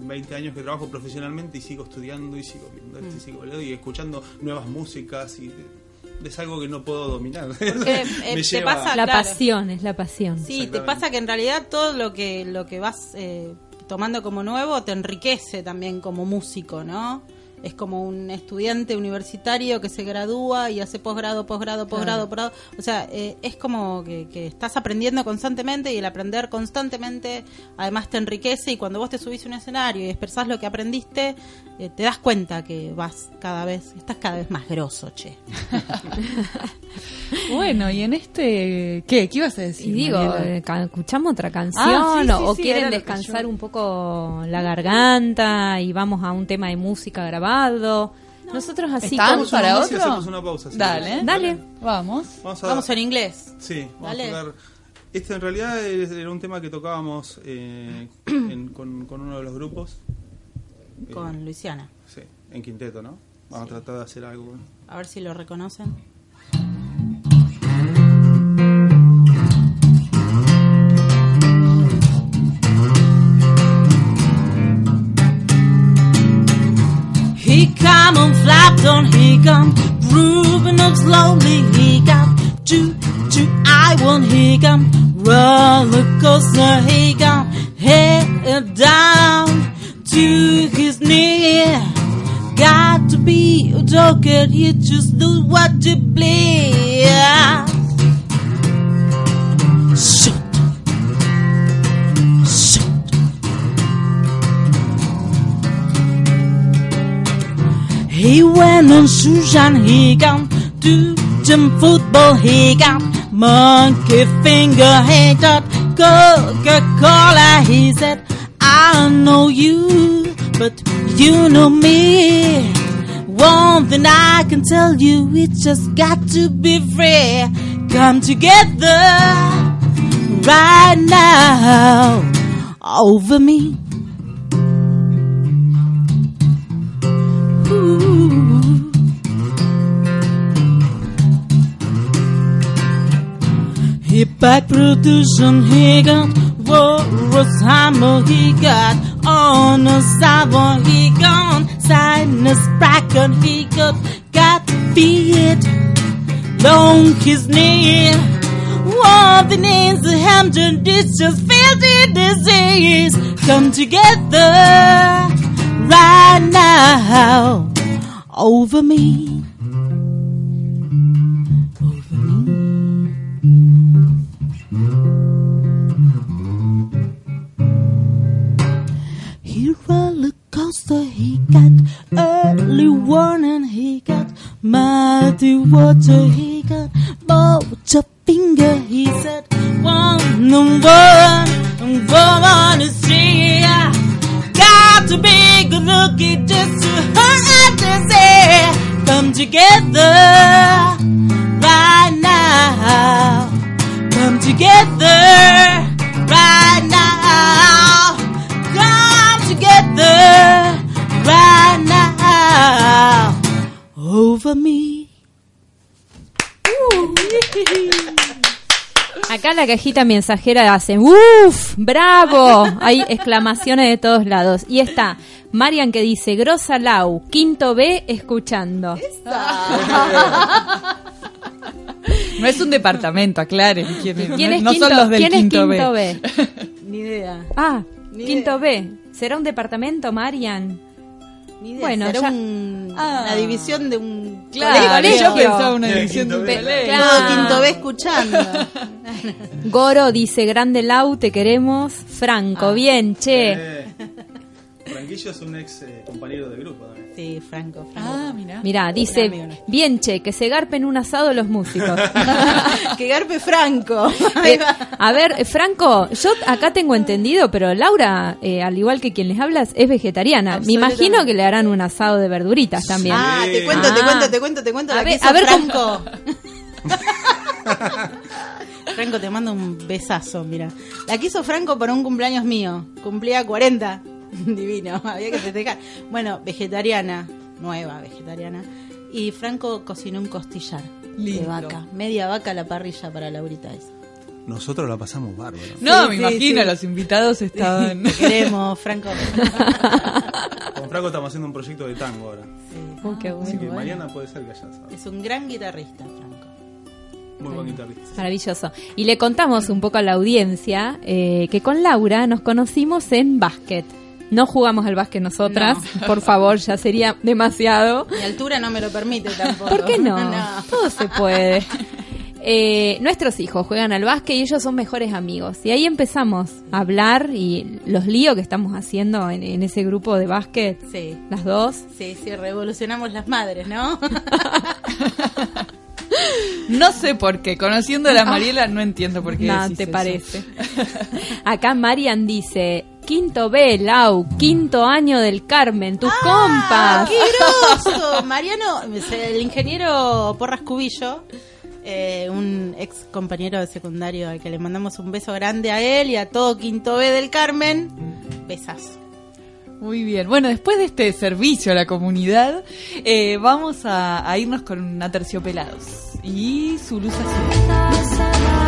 20 años que trabajo profesionalmente y sigo estudiando y sigo viendo esto y sigo viendo y escuchando nuevas músicas y es algo que no puedo dominar. Porque, eh, te pasa- La claro. pasión, es la pasión. Sí, te pasa que en realidad todo lo que lo que vas eh, tomando como nuevo te enriquece también como músico, ¿no? Es como un estudiante universitario que se gradúa y hace posgrado, posgrado, posgrado, posgrado. O sea, eh, es como que, que estás aprendiendo constantemente y el aprender constantemente además te enriquece y cuando vos te subís a un escenario y expresás lo que aprendiste, eh, te das cuenta que vas cada vez, estás cada vez más grosso, che. Bueno, y en este... ¿Qué? ¿Qué ibas a decir? Y digo, Mariela? eh, ¿escuchamos otra canción Ah, sí, sí, o sí, quieren descansar yo- un poco la garganta y vamos a un tema de música grabado? Nosotros así ¿Están como- para otro? hacemos una pausa, sí. Dale. Dale. Vamos. Vamos a Vamos en inglés. Sí, vamos Dale. a ver. Este en realidad era un tema que tocábamos eh, en- con, con uno de los grupos. Eh, Con Luisiana. Sí, en quinteto, ¿no? Vamos a tratar de hacer algo. A ver si lo reconocen. Come on flat on he come grooving up slowly he come choo choo I want he come roller coaster he come head down to his knee. Got to be a joker you just do what you please He went on Susan, he got to jump football, he got monkey finger, he got Coca-Cola, he said, I know you, but you know me. One thing I can tell you, it just got to be free. Come together right now over me. He back production, he got Warren's hammer, he got on a sabon, he got sinus bracken, he got got feet long his knee. One the names of this just filthy disease. Come together right now over me. Over me. He roller coaster, he got early warning, he got mighty water, he got motor looking just to hurt to say, come together right now, come together right now, come together right now. Over me. Acá la cajita mensajera hace ¡Uf! ¡Bravo! Hay exclamaciones de todos lados. Y está Marian que dice Grosa Lau, quinto B, escuchando. No es un departamento, aclaren. ¿Quién es? ¿Quién es, no quinto, son los del ¿quién es quinto, quinto B. B? Ni idea. Ah, Ni quinto B. ¿Será un departamento, Marian? Ni idea. Bueno, Será ya- un- Ah. una división de un Claro, colegio. yo pensaba una división de un. Claro. Todo quinto B escuchando. Goro dice Grande Lau, te queremos. Franco, bien, che. Eh, Franquillo es un ex eh, compañero de grupo también. Sí, Franco, Franco. Ah, mira. Mirá, dice, bien, che, que se garpen un asado los músicos. que garpe Franco. Eh, a ver, Franco, yo acá tengo entendido, pero Laura, eh, al igual que quien les hablas, es vegetariana. Me imagino que le harán un asado de verduritas también. Ah, Sí. te cuento, te Ah. cuento, te cuento, te cuento. A la ver- que hizo a ver cómo- Franco. Franco, te mando un besazo, mira. La que hizo Franco para un cumpleaños mío. Cumplía 40. Divino, había que festejar. Bueno, vegetariana, nueva vegetariana. Y Franco cocinó un costillar de vaca. Media vaca a la parrilla para Laurita esa. Nosotros la pasamos bárbaro. No, Sí, me sí, imagino, sí. los invitados estaban... Te queremos, Franco. Con Franco estamos haciendo un proyecto de tango ahora. Oh, qué bueno. Así que mañana puede ser que haya asado. Es un gran guitarrista, Franco. Muy buen guitarrista. Maravilloso. Y le contamos un poco a la audiencia eh, que con Laura nos conocimos en básquet. No jugamos al básquet nosotras, por favor, ya sería demasiado. Mi altura no me lo permite tampoco. ¿Por qué no? Todo se puede. Eh, nuestros hijos juegan al básquet y ellos son mejores amigos. Y ahí empezamos a hablar y los líos que estamos haciendo en, en ese grupo de básquet, Sí. las dos. Sí, sí, revolucionamos las madres, ¿no? No sé por qué. Conociendo a la Mariela, no entiendo por qué. No, decís te eso. parece. Acá Marian dice, quinto B, Lau, quinto año del Carmen, tus ¡Ah, compas. ¡Qué groso! Mariano, el ingeniero Porras Cubillo, eh, un ex compañero de secundario al que le mandamos un beso grande a él y a todo Quinto B del Carmen. Besas. Muy bien. Bueno, después de este servicio a la comunidad, eh, vamos a, a irnos con Aterciopelados y su luz azul.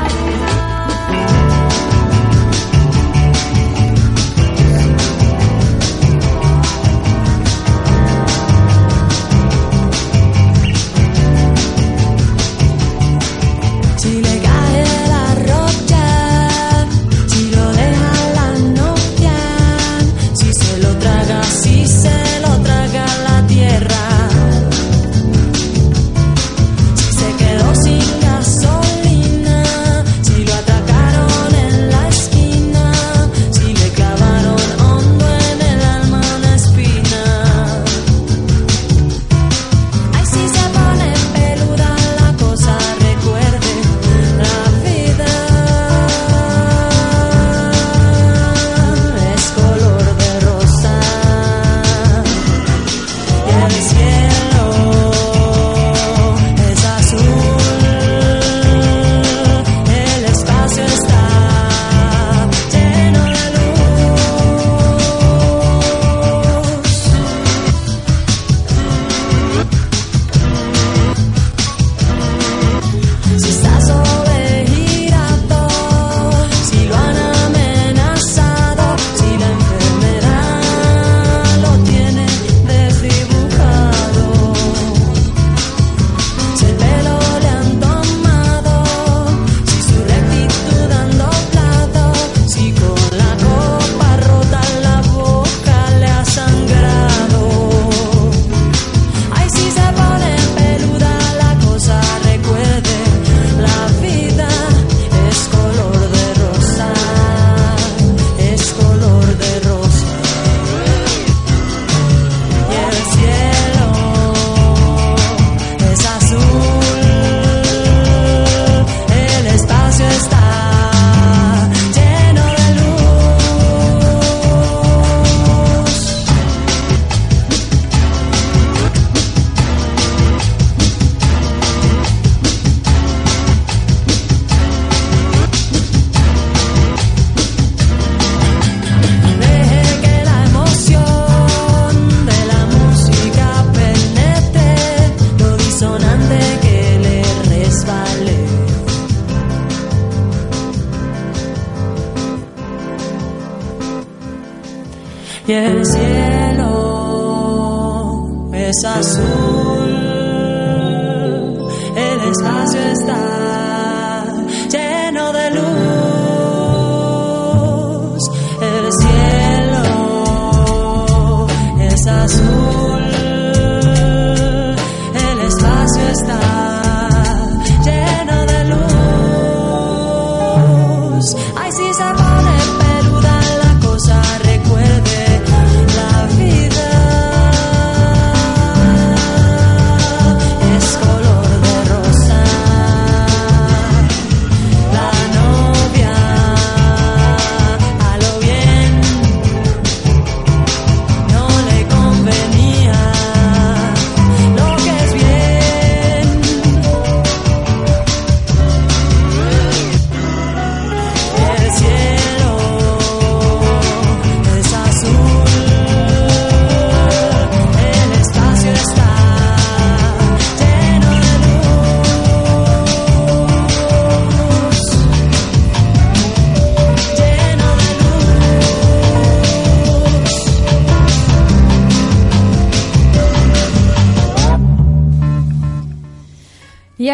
Y el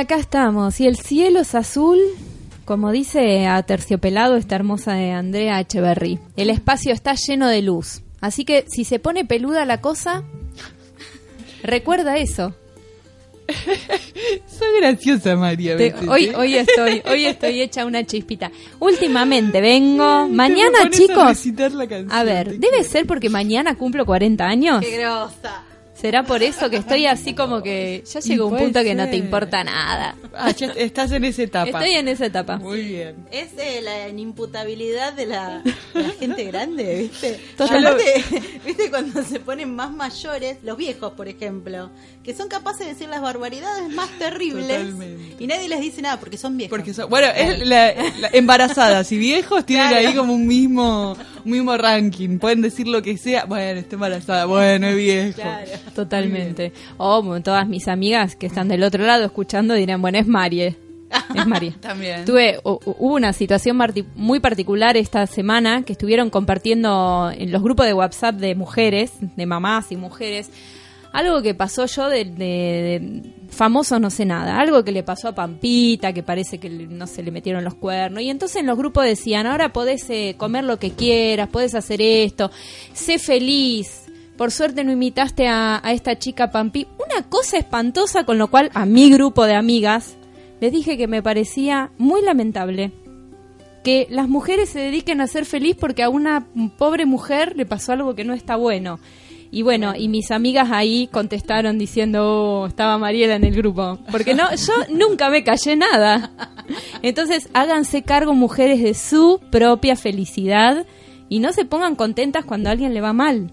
acá estamos. Y el cielo es azul, como dice a terciopelado esta hermosa de Andrea Echeverry. El espacio está lleno de luz. Así que si se pone peluda la cosa, recuerda eso. Soy graciosa, María. Te- hoy, hoy estoy, hoy estoy hecha una chispita. Últimamente vengo. Mañana, a chicos. recitar la canción, A ver, debe quiero. ser porque mañana cumplo 40 años. ¡Qué grosa! ¿Será por eso que estoy así como que ya llegó un punto que no te importa nada? Ah, estás en esa etapa. Estoy en esa etapa. Muy bien. Es eh, la inimputabilidad de la, gente grande, ¿viste? Aparte, ¿viste? Cuando se ponen más mayores, los viejos, por ejemplo, que son capaces de decir las barbaridades más terribles Totalmente. y nadie les dice nada porque son viejos. Porque son- bueno, es la, la- embarazadas y viejos tienen Claro. ahí como un mismo un mismo ranking. Pueden decir lo que sea. Bueno, estoy embarazada. Bueno, es viejo. Claro. Totalmente. O bueno, todas mis amigas que están del otro lado escuchando dirán, bueno, es Marie. Es Marie. También. Tuve, hu- hu- hubo una situación muy particular esta semana que estuvieron compartiendo en los grupos de WhatsApp de mujeres, de mamás y mujeres, algo que pasó yo de, de- de famosos no sé nada, algo que le pasó a Pampita, que parece que no se le metieron los cuernos. Y entonces en los grupos decían, ahora podés eh, comer lo que quieras, podés hacer esto, sé feliz. Por suerte no imitaste a, a esta chica Pampi. Una cosa espantosa con lo cual a mi grupo de amigas les dije que me parecía muy lamentable que las mujeres se dediquen a ser feliz porque a una pobre mujer le pasó algo que no está bueno. Y bueno, y mis amigas ahí contestaron diciendo, oh, estaba Mariela en el grupo. Porque no, yo nunca me callé nada. Entonces, háganse cargo mujeres de su propia felicidad y no se pongan contentas cuando a alguien le va mal.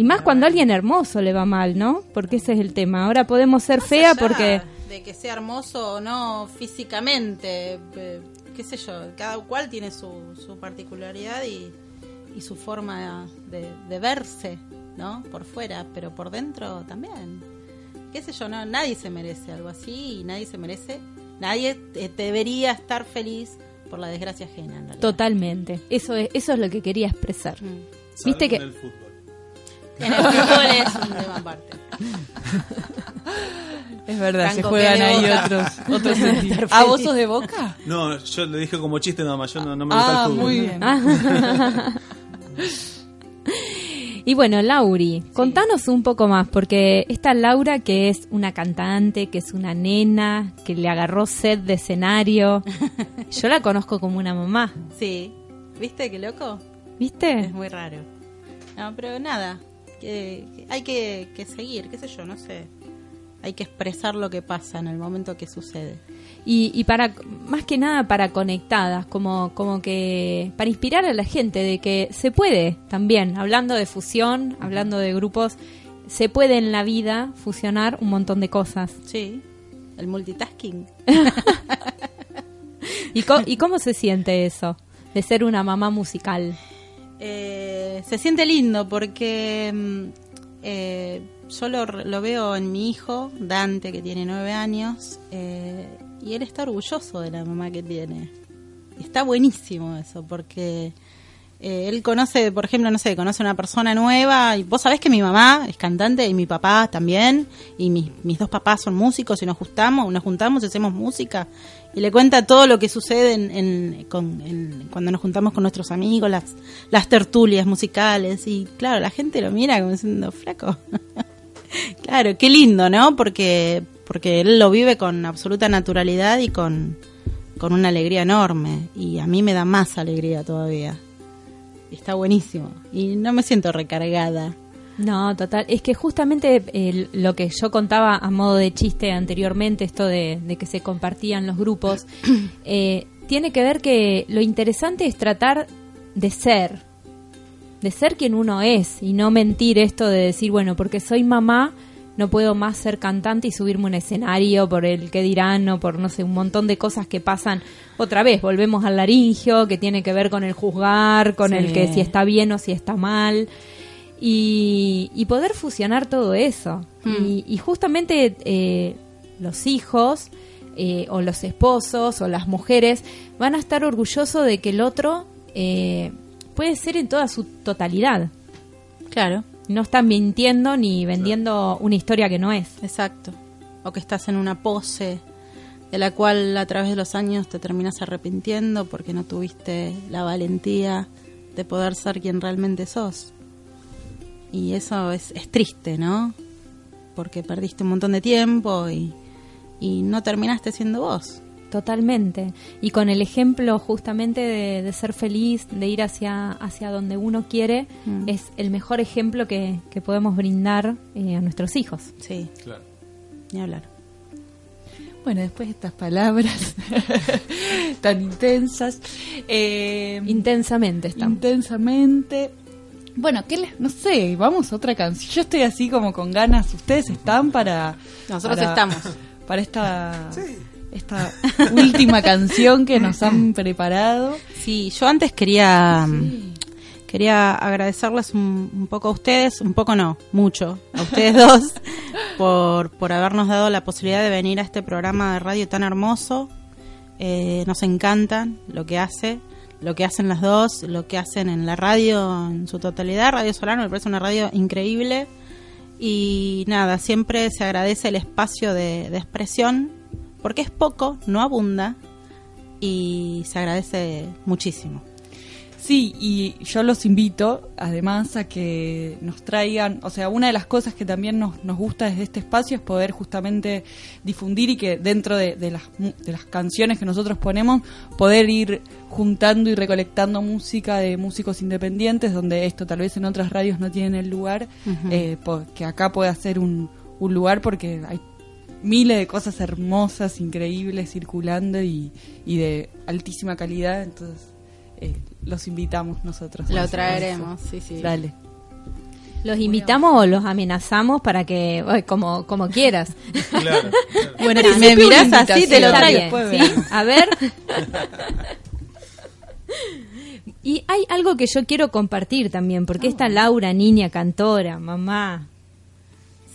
Y más cuando a alguien hermoso le va mal, ¿no? Porque ese es el tema. Ahora podemos ser fea allá porque... De que sea hermoso o no físicamente, eh, qué sé yo, cada cual tiene su, su particularidad y, y su forma de, de verse, ¿no? Por fuera, pero por dentro también. Qué sé yo, no, nadie se merece algo así y nadie se merece, nadie debería estar feliz por la desgracia ajena. En. Totalmente. Eso es, eso es lo que quería expresar. Mm. Viste que- en el fútbol. En el fútbol es un tema aparte. Es verdad, se juegan ¿qué de ahí Boca? otros, otros sentidos. ¿Ah, vos feliz. sos de boca? No, yo le dije como chiste nada más, yo no, no me gusta Ah, el fútbol. muy bien. Y bueno, Lauri, contanos un poco más, porque esta Laura que es una cantante, que es una nena, que le agarró sed de escenario, yo la conozco como una mamá, Sí, ¿viste qué loco? ¿viste? Es muy raro. No, pero nada, que, que hay que, que seguir, qué sé yo, no sé. Hay que expresar lo que pasa en el momento que sucede. Y, y para, más que nada para conectadas, como, como que, para inspirar a la gente de que se puede también, hablando de fusión, hablando de grupos, se puede en la vida fusionar un montón de cosas. Sí, el multitasking. ¿Y, co- ¿Y cómo se siente eso? De ser una mamá musical. Eh, se siente lindo porque mm, eh, yo lo, lo veo en mi hijo, Dante, que tiene nueve años, eh, y él está orgulloso de la mamá que tiene. Está buenísimo eso, porque eh, él conoce, por ejemplo, no sé, conoce una persona nueva, y vos sabés que mi mamá es cantante y mi papá también, y mis, mis dos papás son músicos y nos juntamos, nos juntamos y hacemos música, y le cuenta todo lo que sucede en, en- con- en- cuando nos juntamos con nuestros amigos, las, las tertulias musicales, y claro, la gente lo mira como diciendo, flaco. claro, qué lindo, ¿no? Porque, porque él lo vive con absoluta naturalidad y con, con una alegría enorme, y a mí me da más alegría todavía. Está buenísimo. Y no me siento recargada. No, total. Es que justamente eh, lo que yo contaba a modo de chiste anteriormente, esto de, de que se compartían los grupos, eh, tiene que ver que lo interesante es tratar de ser, de ser quien uno es y no mentir esto de decir, bueno, porque soy mamá, no puedo más ser cantante y subirme un escenario por el que dirán o por, no sé, un montón de cosas que pasan. Otra vez, volvemos al laringio, que tiene que ver con el juzgar, con Sí. el que si está bien o si está mal y, y poder fusionar todo eso. Y, y justamente eh, los hijos eh, o los esposos o las mujeres van a estar orgullosos de que el otro eh, puede ser en toda su totalidad. Claro, No están mintiendo ni vendiendo una historia que no es. exacto. o que estás en una pose de la cual a través de los años te terminas arrepintiendo porque no tuviste la valentía de poder ser quien realmente sos. Y eso es, es triste, ¿no? Porque perdiste un montón de tiempo y, y no terminaste siendo vos. Totalmente. Y con el ejemplo justamente de, de ser feliz, de ir hacia, hacia donde uno quiere, Mm. es el mejor ejemplo que, que podemos brindar eh, a nuestros hijos. Sí, Claro. ni hablar. Bueno, después de estas palabras tan intensas, eh, Intensamente estamos. intensamente. Bueno, ¿qué les, no sé, vamos a otra canción. Yo estoy así como con ganas. ¿Ustedes están para Nosotros para- estamos. para esta esta última canción que nos han preparado? Sí, yo antes quería quería agradecerles un, un poco a ustedes, un poco no, mucho, a ustedes dos, por, por habernos dado la posibilidad de venir a este programa de radio tan hermoso. Eh, nos encantan lo que hace, lo que hacen las dos, lo que hacen en la radio en su totalidad. Radio Solano me parece una radio increíble. Y nada, siempre se agradece el espacio de, de expresión, porque es poco, no abunda, y se agradece muchísimo. Sí, y yo los invito además a que nos traigan, o sea, una de las cosas que también nos, nos gusta desde este espacio es poder justamente difundir y que dentro de, de las, de las canciones que nosotros ponemos, poder ir juntando y recolectando música de músicos independientes, donde esto tal vez en otras radios no tienen el lugar, eh, que acá pueda ser un, un lugar porque hay miles de cosas hermosas, increíbles circulando y, y de altísima calidad, entonces eh, los invitamos nosotros. a Lo traeremos, sí, sí. Dale. ¿Los invitamos o los amenazamos para que, como, como quieras? Claro, claro. Bueno, Pero si me miras así, te lo traigo. ¿sí? A ver. Y hay algo que yo quiero compartir también, porque esta Laura, niña cantora, mamá.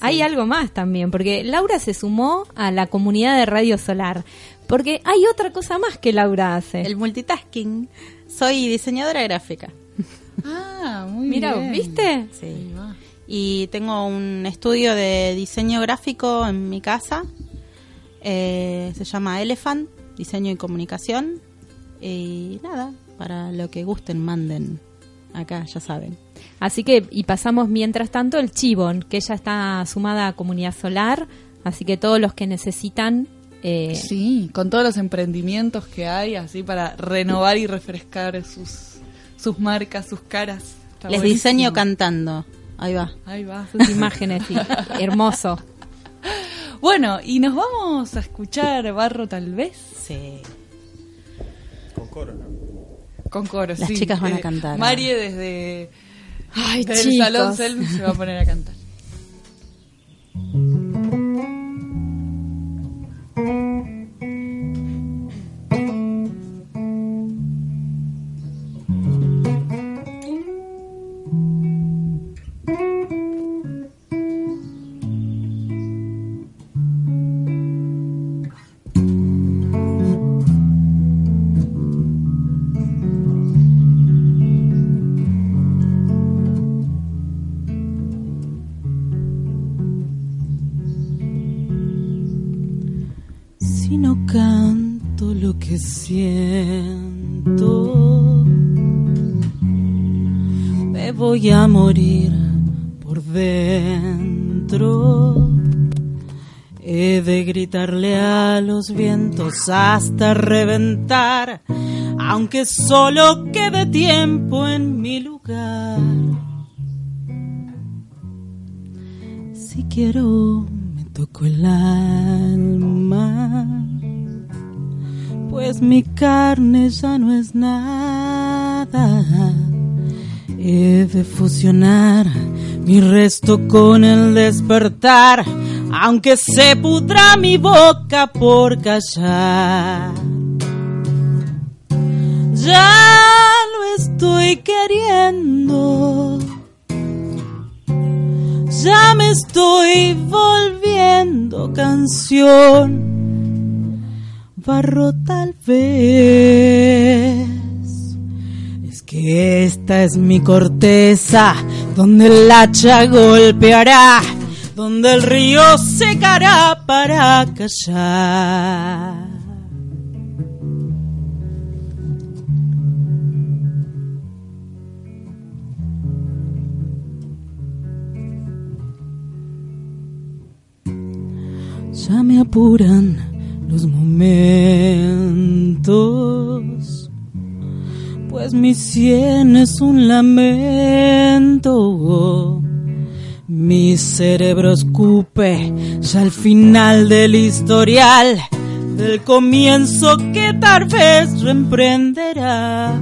Hay algo más también, porque Laura se sumó a la comunidad de Radio Solar, porque hay otra cosa más que Laura hace. El multitasking. Soy diseñadora gráfica. Ah, muy Mira, bien. ¿viste? Sí. Y tengo un estudio de diseño gráfico en mi casa. Eh, se llama Elephant, diseño y comunicación. Y nada, para lo que gusten, manden. Acá, ya saben. Así que, y pasamos mientras tanto el Chivon, que ella está sumada a Comunidad Solar, así que todos los que necesitan... eh, Sí, con todos los emprendimientos que hay, así para renovar y refrescar sus, sus marcas, sus caras. Está Les buenísimo. diseño cantando. Ahí va. Ahí va. sus imágenes, sí. hermoso. Bueno, y nos vamos a escuchar Barro tal vez Sí. Con coro, ¿no? con coro. Las sí. chicas van a Eh, cantar. Marie desde, Ay, desde el salón Selmi se va a poner a cantar. que siento, me voy a morir por dentro. He de gritarle a los vientos hasta reventar, aunque solo quede tiempo en mi lugar. Si quiero, me toco el alma, pues mi carne ya no es nada. He de fusionar mi resto con el despertar, aunque se pudra mi boca por callar. Ya lo estoy queriendo. Ya me estoy volviendo canción. Barro tal vez. Es que esta es mi corteza donde el hacha golpeará donde el río secará para callar. Ya me apuran los momentos, pues mi sien es un lamento. Mi cerebro escupe ya al final del historial, del comienzo que tal vez reemprenderá.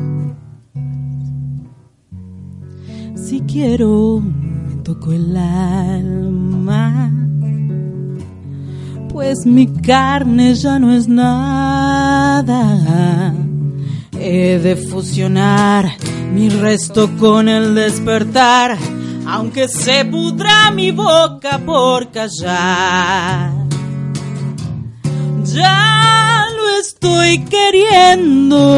Si quiero, me toco el alma pues mi carne ya no es nada. He de fusionar mi resto con el despertar, aunque se pudra mi boca por callar. Ya lo estoy queriendo,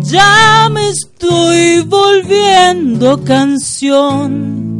ya me estoy volviendo canción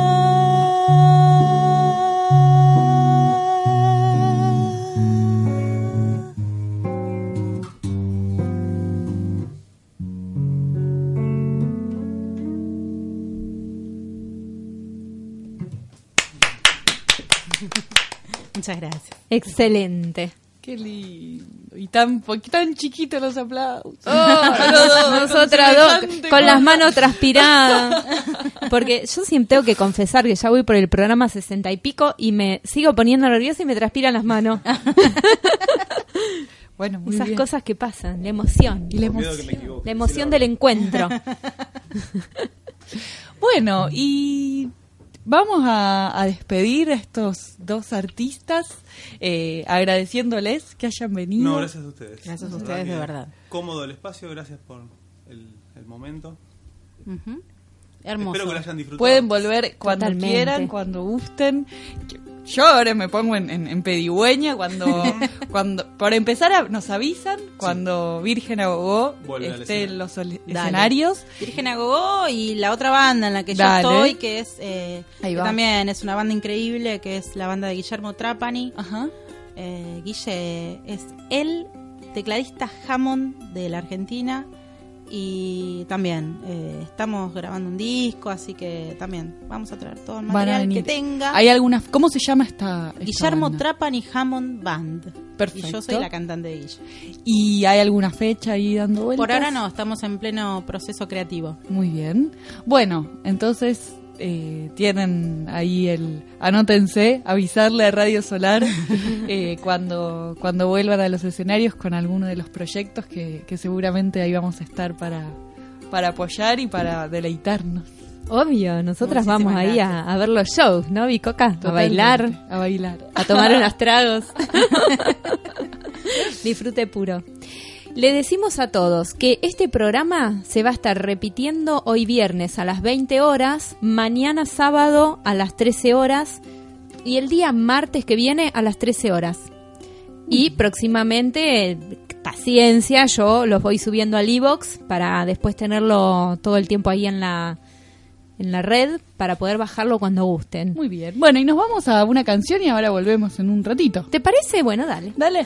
Muchas gracias. Excelente. Qué lindo. Y tan, tan chiquitos los aplausos. Nosotras dos, con las manos transpiradas. Porque yo siempre tengo que confesar que ya voy por el programa sesenta y pico y me sigo poniendo nerviosa y me transpiran las manos. Bueno, muy Esas bien. cosas que pasan, la emoción. Y la Miedo que me emoción. equivoque. La emoción del encuentro. Bueno, y vamos a, a despedir a estos dos artistas, eh, agradeciéndoles que hayan venido. No, gracias a ustedes. Gracias a ustedes, de verdad. Cómodo el espacio, gracias por el, el momento. Hermoso. Espero que lo hayan disfrutado. Pueden volver cuando Totalmente. quieran, cuando gusten. Yo ahora me pongo en, en- en pedigüeña cuando, cuando, por empezar a- nos avisan cuando Virgen Agogó esté en los Dale. escenarios. Virgen Agogó y la otra banda en la que yo estoy, que es eh, Ahí que va. también es una banda increíble, que es la banda de Guillermo Trapani. Ajá. Eh, Guille es el tecladista Hammond de la Argentina y también eh, estamos grabando un disco, así que también vamos a traer todo el material que tenga. ¿Hay alguna, ¿Cómo se llama esta? esta Guillermo banda? Trapani Hammond Band. Perfecto. Y yo soy la cantante de Guille. ¿Y hay alguna fecha ahí dando vueltas? Por ahora no, estamos en pleno proceso creativo. Muy bien. Bueno, entonces eh, tienen ahí el... Anótense, avisarle a Radio Solar eh, cuando, cuando vuelvan a los escenarios con alguno de los proyectos que, que seguramente ahí vamos a estar para, para apoyar y para deleitarnos. Obvio, nosotras Muchísimas vamos ahí a, a ver los shows, ¿no, Bicoca? A bailar, A bailar. a tomar unos tragos. Disfrute puro. Le decimos a todos que este programa se va a estar repitiendo hoy viernes a las 20 horas, mañana sábado a las 13 horas y el día martes que viene a las 13 horas. Y próximamente, eh, paciencia, yo los voy subiendo al iBox para después tenerlo todo el tiempo ahí en la, en la red para poder bajarlo cuando gusten. Muy bien. Bueno, y nos vamos a una canción y ahora volvemos en un ratito. ¿Te parece? Bueno, dale. Dale.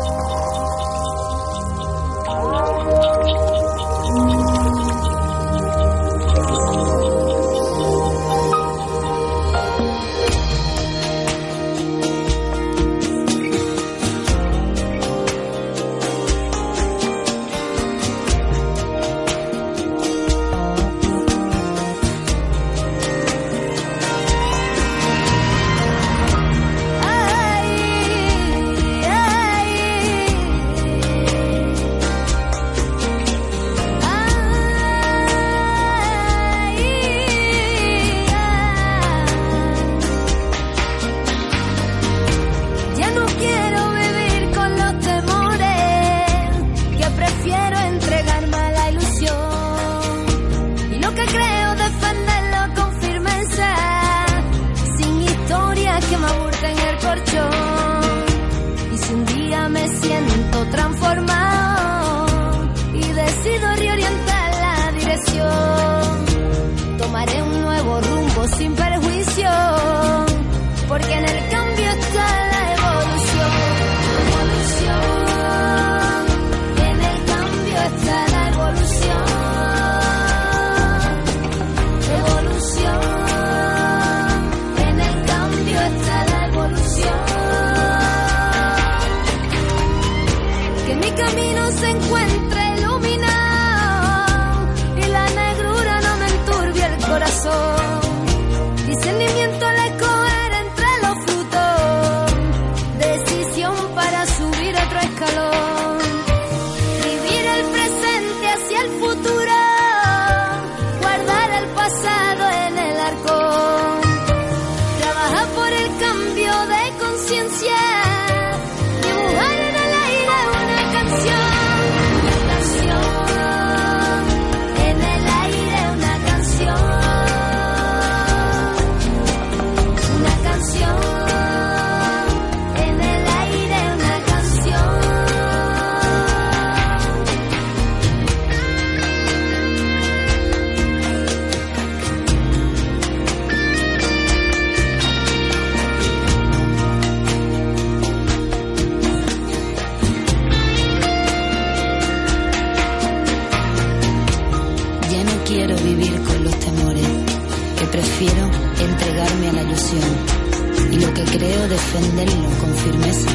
Y lo que creo defenderlo con firmeza,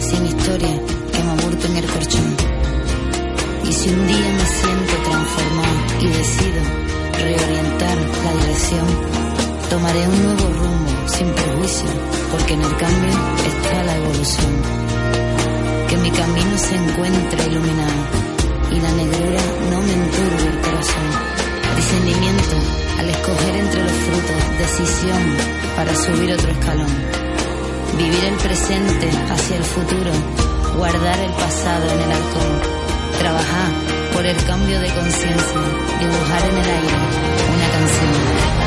sin historia que me aburto en el colchón. Y si un día me siento transformado y decido reorientar la dirección, tomaré un nuevo rumbo sin perjuicio, porque en el cambio está la evolución. Que mi camino se encuentre iluminado y la negrura no me enturbe el corazón. Discernimiento al escoger entre los frutos, decisión para subir otro escalón. Vivir el presente hacia el futuro, guardar el pasado en el halcón. Trabajar por el cambio de conciencia, dibujar en el aire una canción.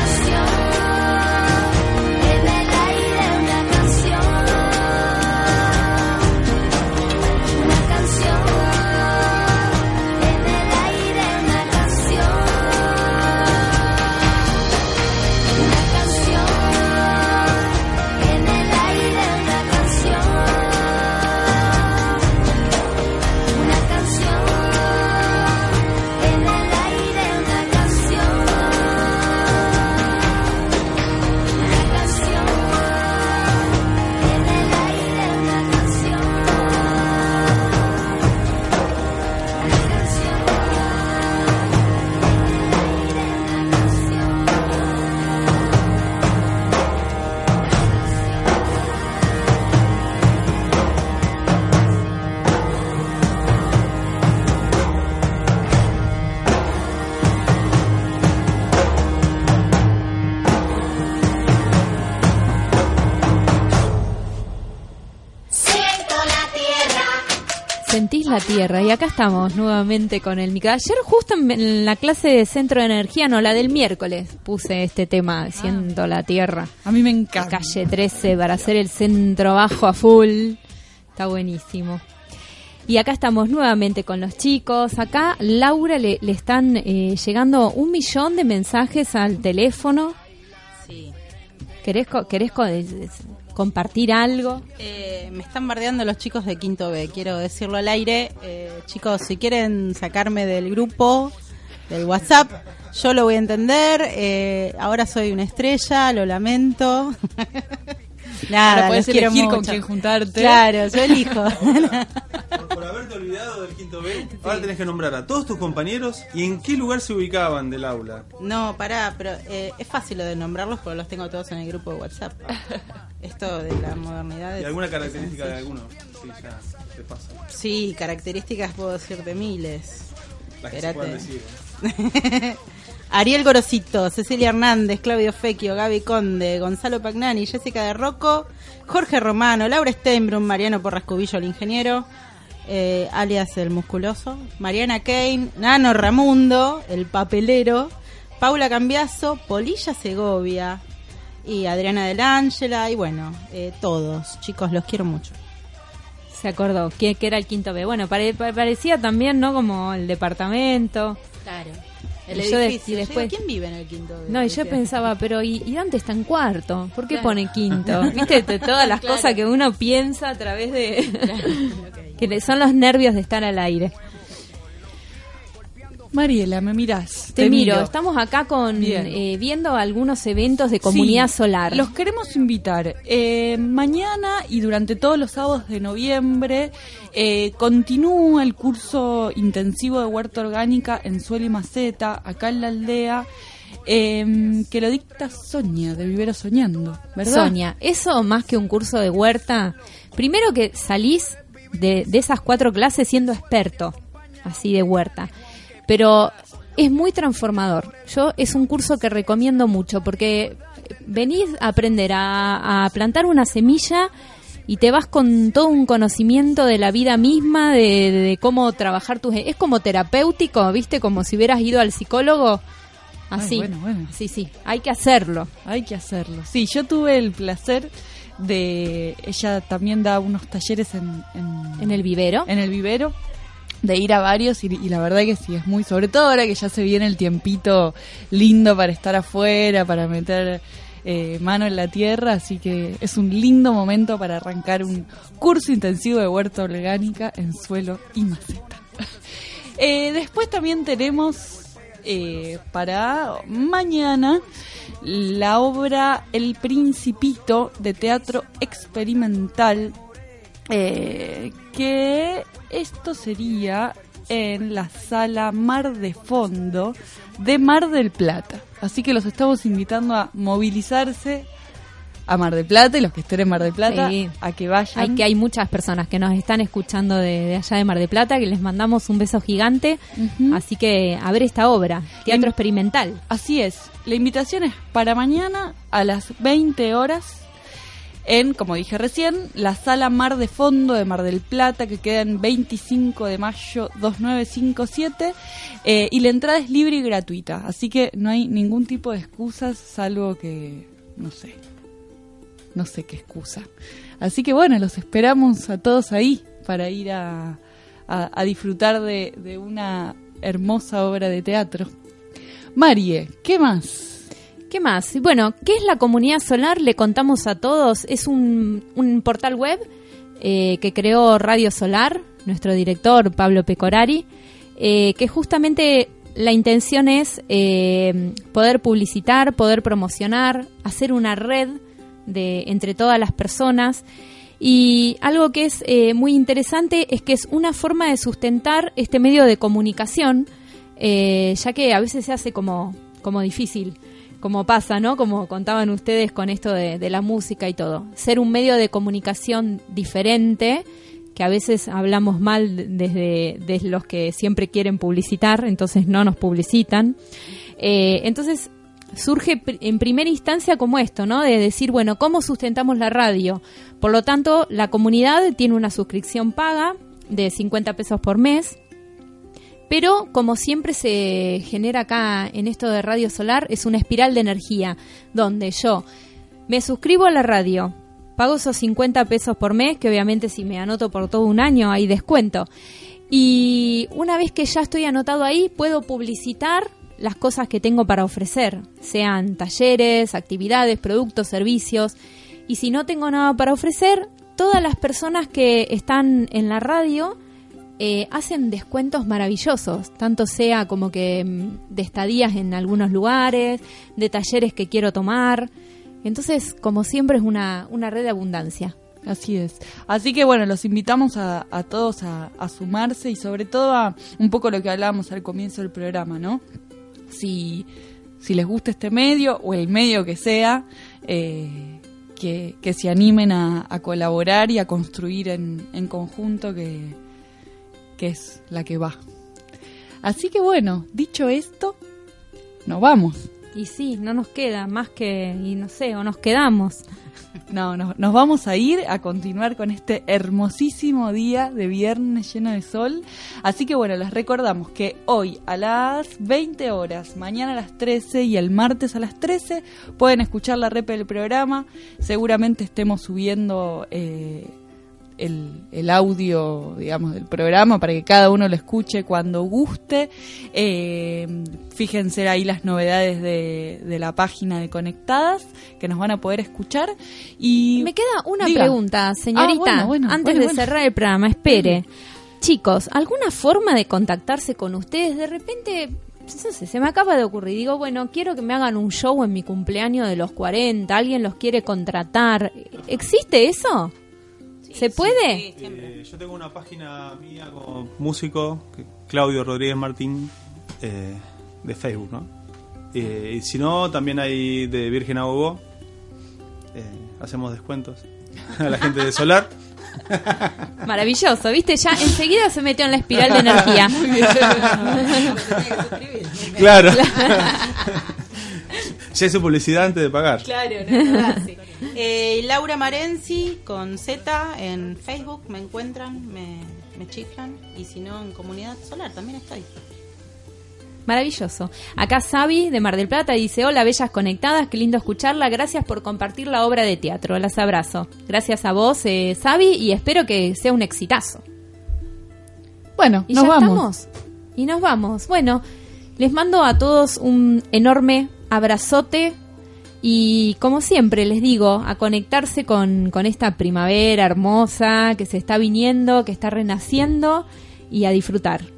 La tierra y acá estamos nuevamente con el micro. Ayer justo en, la clase de centro de energía, no, la del miércoles, puse este tema, Siento la tierra. A mí me encanta. Calle 13 para hacer el centro bajo a full. Está buenísimo. Y acá estamos nuevamente con los chicos. Acá Laura le, le están eh, llegando un millón de mensajes al teléfono. Sí. ¿Querés, co- querés co- compartir algo? Eh, me están bardeando los chicos de Quinto B, quiero decirlo al aire. Eh, chicos, si quieren sacarme del grupo, del WhatsApp, yo lo voy a entender. Eh, ahora soy una estrella, lo lamento. Nada, Ahora podés los quiero elegir con quién juntarte. Claro, yo elijo. Por, por haberte olvidado del quinto B, ahora tenés que nombrar a todos tus compañeros y en qué lugar se ubicaban del aula. no, pará, pero eh, es fácil lo de nombrarlos porque los tengo todos en el grupo de WhatsApp. Esto de la modernidad. ¿Y es- alguna característica de alguno? Sí, ya, te pasa. Sí, características puedo decirte miles. Las que se Espérate. puedan decir. Ariel Gorosito, Cecilia Hernández, Claudio Fecchio, Gaby Conde, Gonzalo Pagnani, Jessica de Rocco, Jorge Romano, Laura Steinbrun, Mariano Porras Cubillo, el ingeniero, eh, alias el musculoso, Mariana Kane, Nano Ramundo, el papelero, Paula Cambiaso, Polilla Segovia y Adriana del Ángela y bueno, eh, todos, chicos, los quiero mucho. Se acordó que, que era el quinto B. Bueno, pare- pa- parecía también, ¿no? Como el departamento. Claro. Y El yo edificio. y después- ¿Quién vive en el quinto? No, y yo pensaba, pero ¿y, y Dante está en cuarto? ¿Por qué Claro. pone quinto? ¿Viste? De todas las Claro. cosas que uno piensa a través de... que son los nervios de estar al aire. Mariela, me mirás. Te, miro. estamos acá con eh, viendo algunos eventos de comunidad Sí, solar. Los queremos invitar. Eh, mañana y durante todos los sábados de noviembre eh, continúa el curso intensivo de huerta orgánica en suelo y maceta, acá en la aldea, eh, que lo dicta Sonia, de Vivero Soñando, ¿verdad? Sonia, eso más que un curso de huerta, primero que salís de, de esas cuatro clases siendo experto, así de huerta, pero es muy transformador. Yo es un curso que recomiendo mucho porque venís a aprender a, a plantar una semilla y te vas con todo un conocimiento de la vida misma, de, de cómo trabajar tus... Es como terapéutico, ¿viste? Como si hubieras ido al psicólogo. Ay, Así. bueno, bueno. Sí, sí, hay que hacerlo. Hay que hacerlo. Sí, yo tuve el placer de... Ella también da unos talleres en, en, En el vivero. en el vivero de ir a varios y, la verdad que sí, es muy, sobre todo ahora que ya se viene el tiempito lindo para estar afuera, para meter eh, mano en la tierra, así que es un lindo momento para arrancar un curso intensivo de huerta orgánica en suelo y maceta. Eh, después también tenemos eh, para mañana la obra El Principito de teatro experimental eh, que esto sería en la sala Mar de Fondo de Mar del Plata. Así que los estamos invitando a movilizarse a Mar del Plata y los que estén en Mar del Plata Sí. a que vayan. Hay que hay muchas personas que nos están escuchando de, de allá de Mar de Plata, que les mandamos un beso gigante. Así que a ver esta obra, teatro experimental. Así es. La invitación es para mañana a las 20 horas en, como dije recién, la sala Mar de Fondo de Mar del Plata, que queda en 25 de mayo 2957. eh, y la entrada es libre y gratuita. Así que no hay ningún tipo de excusas, salvo que, no sé, no sé qué excusa. Así que bueno, los esperamos a todos ahí para ir a, disfrutar de, de una hermosa obra de teatro. Marie, ¿qué más? ¿Qué más? Bueno, ¿qué es la comunidad solar? Le contamos a todos. Es un, un portal web eh, que creó Radio Solar, nuestro director Pablo Pecorari, eh, que justamente la intención es eh, poder publicitar, poder promocionar, hacer una red de entre todas las personas. Y algo que es muy interesante es que es una forma de sustentar este medio de comunicación, ya que a veces se hace como, como difícil, como pasa, ¿no? Como contaban ustedes con esto de, de la música y todo. Ser un medio de comunicación diferente, que a veces hablamos mal desde, desde los que siempre quieren publicitar, entonces no nos publicitan. Eh, entonces surge en primera instancia como esto, ¿no? De decir, bueno, ¿cómo sustentamos la radio? Por lo tanto, la comunidad tiene una suscripción paga de 50 pesos por mes. Pero como siempre se genera acá en esto de Radio Solar, es una espiral de energía, donde yo me suscribo a la radio, pago esos 50 pesos por mes, que obviamente si me anoto por todo un año hay descuento. Y una vez que ya estoy anotado ahí, puedo publicitar las cosas que tengo para ofrecer, sean talleres, actividades, productos, servicios. Y si no tengo nada para ofrecer, todas las personas que están en la radio eh, hacen descuentos maravillosos, tanto sea como que mm, de estadías en algunos lugares, de talleres que quiero tomar. Entonces, como siempre, es una, una red de abundancia. Así es. Así que bueno, los invitamos a, a todos a, a sumarse y sobre todo a un poco lo que hablábamos al comienzo del programa, ¿no? Si, si les gusta este medio o el medio que sea, eh, que, que se animen a, a colaborar y a construir en, en conjunto que, que es la que va. Así que bueno, dicho esto, nos vamos. Y sí, no nos queda más que, y no sé, o nos quedamos. No, no, nos vamos a ir a continuar con este hermosísimo día de viernes lleno de sol. Así que bueno, les recordamos que hoy a las 20 horas, mañana a las 13 y el martes a las 13 pueden escuchar la rep del programa. Seguramente estemos subiendo eh, el, el audio, digamos, del programa para que cada uno lo escuche cuando guste. Eh, fíjense ahí las novedades de, de la página de Conectadas que nos van a poder escuchar. Y Me queda una Diga. pregunta, señorita, Ah, bueno, bueno, antes bueno, de cerrar el programa, espere. chicos, ¿alguna forma de contactarse con ustedes? De repente, no sé, se me acaba de ocurrir. Digo, bueno, quiero que me hagan un show en mi cumpleaños de los 40. ¿Alguien los quiere contratar? ¿Existe eso? ¿Se puede? Sí. Eh, yo tengo una página mía como músico, Claudio Rodríguez Martín, eh, de Facebook, ¿no? Eh, y si no, también hay de Virgen Agogó. Eh, hacemos descuentos a la gente de Solar. Maravilloso, ¿viste? Ya enseguida se metió en la espiral de energía. Claro. ya hizo publicidad antes de pagar. Claro, no, sí. Eh, Laura Marenzi con Z en Facebook me encuentran, me, me chiflan y si no en Comunidad Solar también estoy. Maravilloso. Acá Sabi de Mar del Plata dice, hola bellas conectadas, qué lindo escucharla, gracias por compartir la obra de teatro, las abrazo. Gracias a vos, eh, Sabi, y espero que sea un exitazo. Bueno, Y nos ya vamos. estamos. Y nos vamos. Bueno, les mando a todos un enorme abrazote y como siempre les digo, a conectarse con, con esta primavera hermosa que se está viniendo, que está renaciendo y a disfrutar.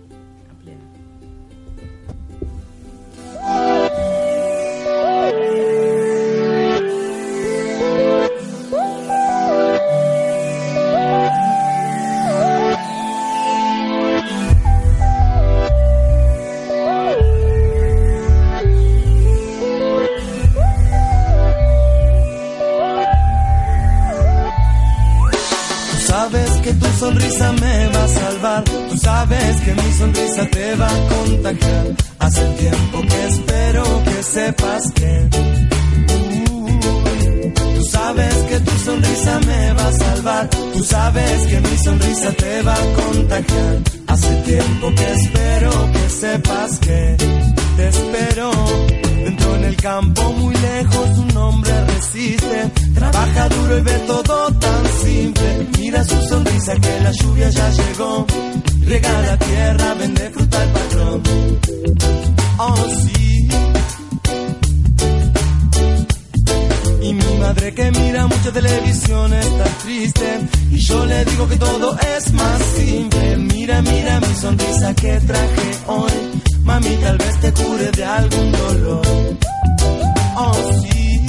Que mi sonrisa te va a contagiar. Hace tiempo que espero que sepas que. Uy, Tú sabes que tu sonrisa me va a salvar. Tú sabes que mi sonrisa te va a contagiar. Hace tiempo que espero que sepas que te espero. Dentro en el campo, muy lejos, un hombre resiste. Trabaja duro y ve todo tan simple. Mira su sonrisa que la lluvia ya llegó. Riega la tierra, vende fruta al patrón. Oh, sí. Y mi madre que mira mucha televisión está triste Y yo le digo que todo es más simple Mira, mira mi sonrisa que traje hoy Mami, tal vez te cure de algún dolor. Oh, sí.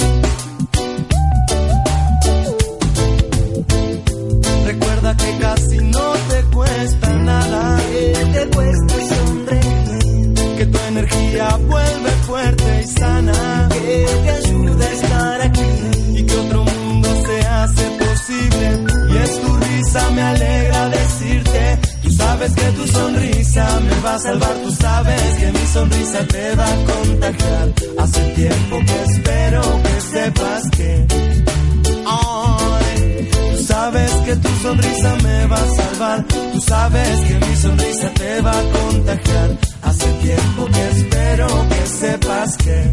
Recuerda que casi no te cuesta nada Que te cuesta sonreír. Que tu energía vuelve fuerte y sana. Que te ayuda a estar aquí. Y que otro mundo se hace posible sabes que tu sonrisa me va a salvar Tú sabes que mi sonrisa te va a contagiar Hace tiempo que espero que sepas que Ay, Tú sabes que tu sonrisa me va a salvar. Tú sabes que mi sonrisa te va a contagiar. Hace tiempo que espero que sepas que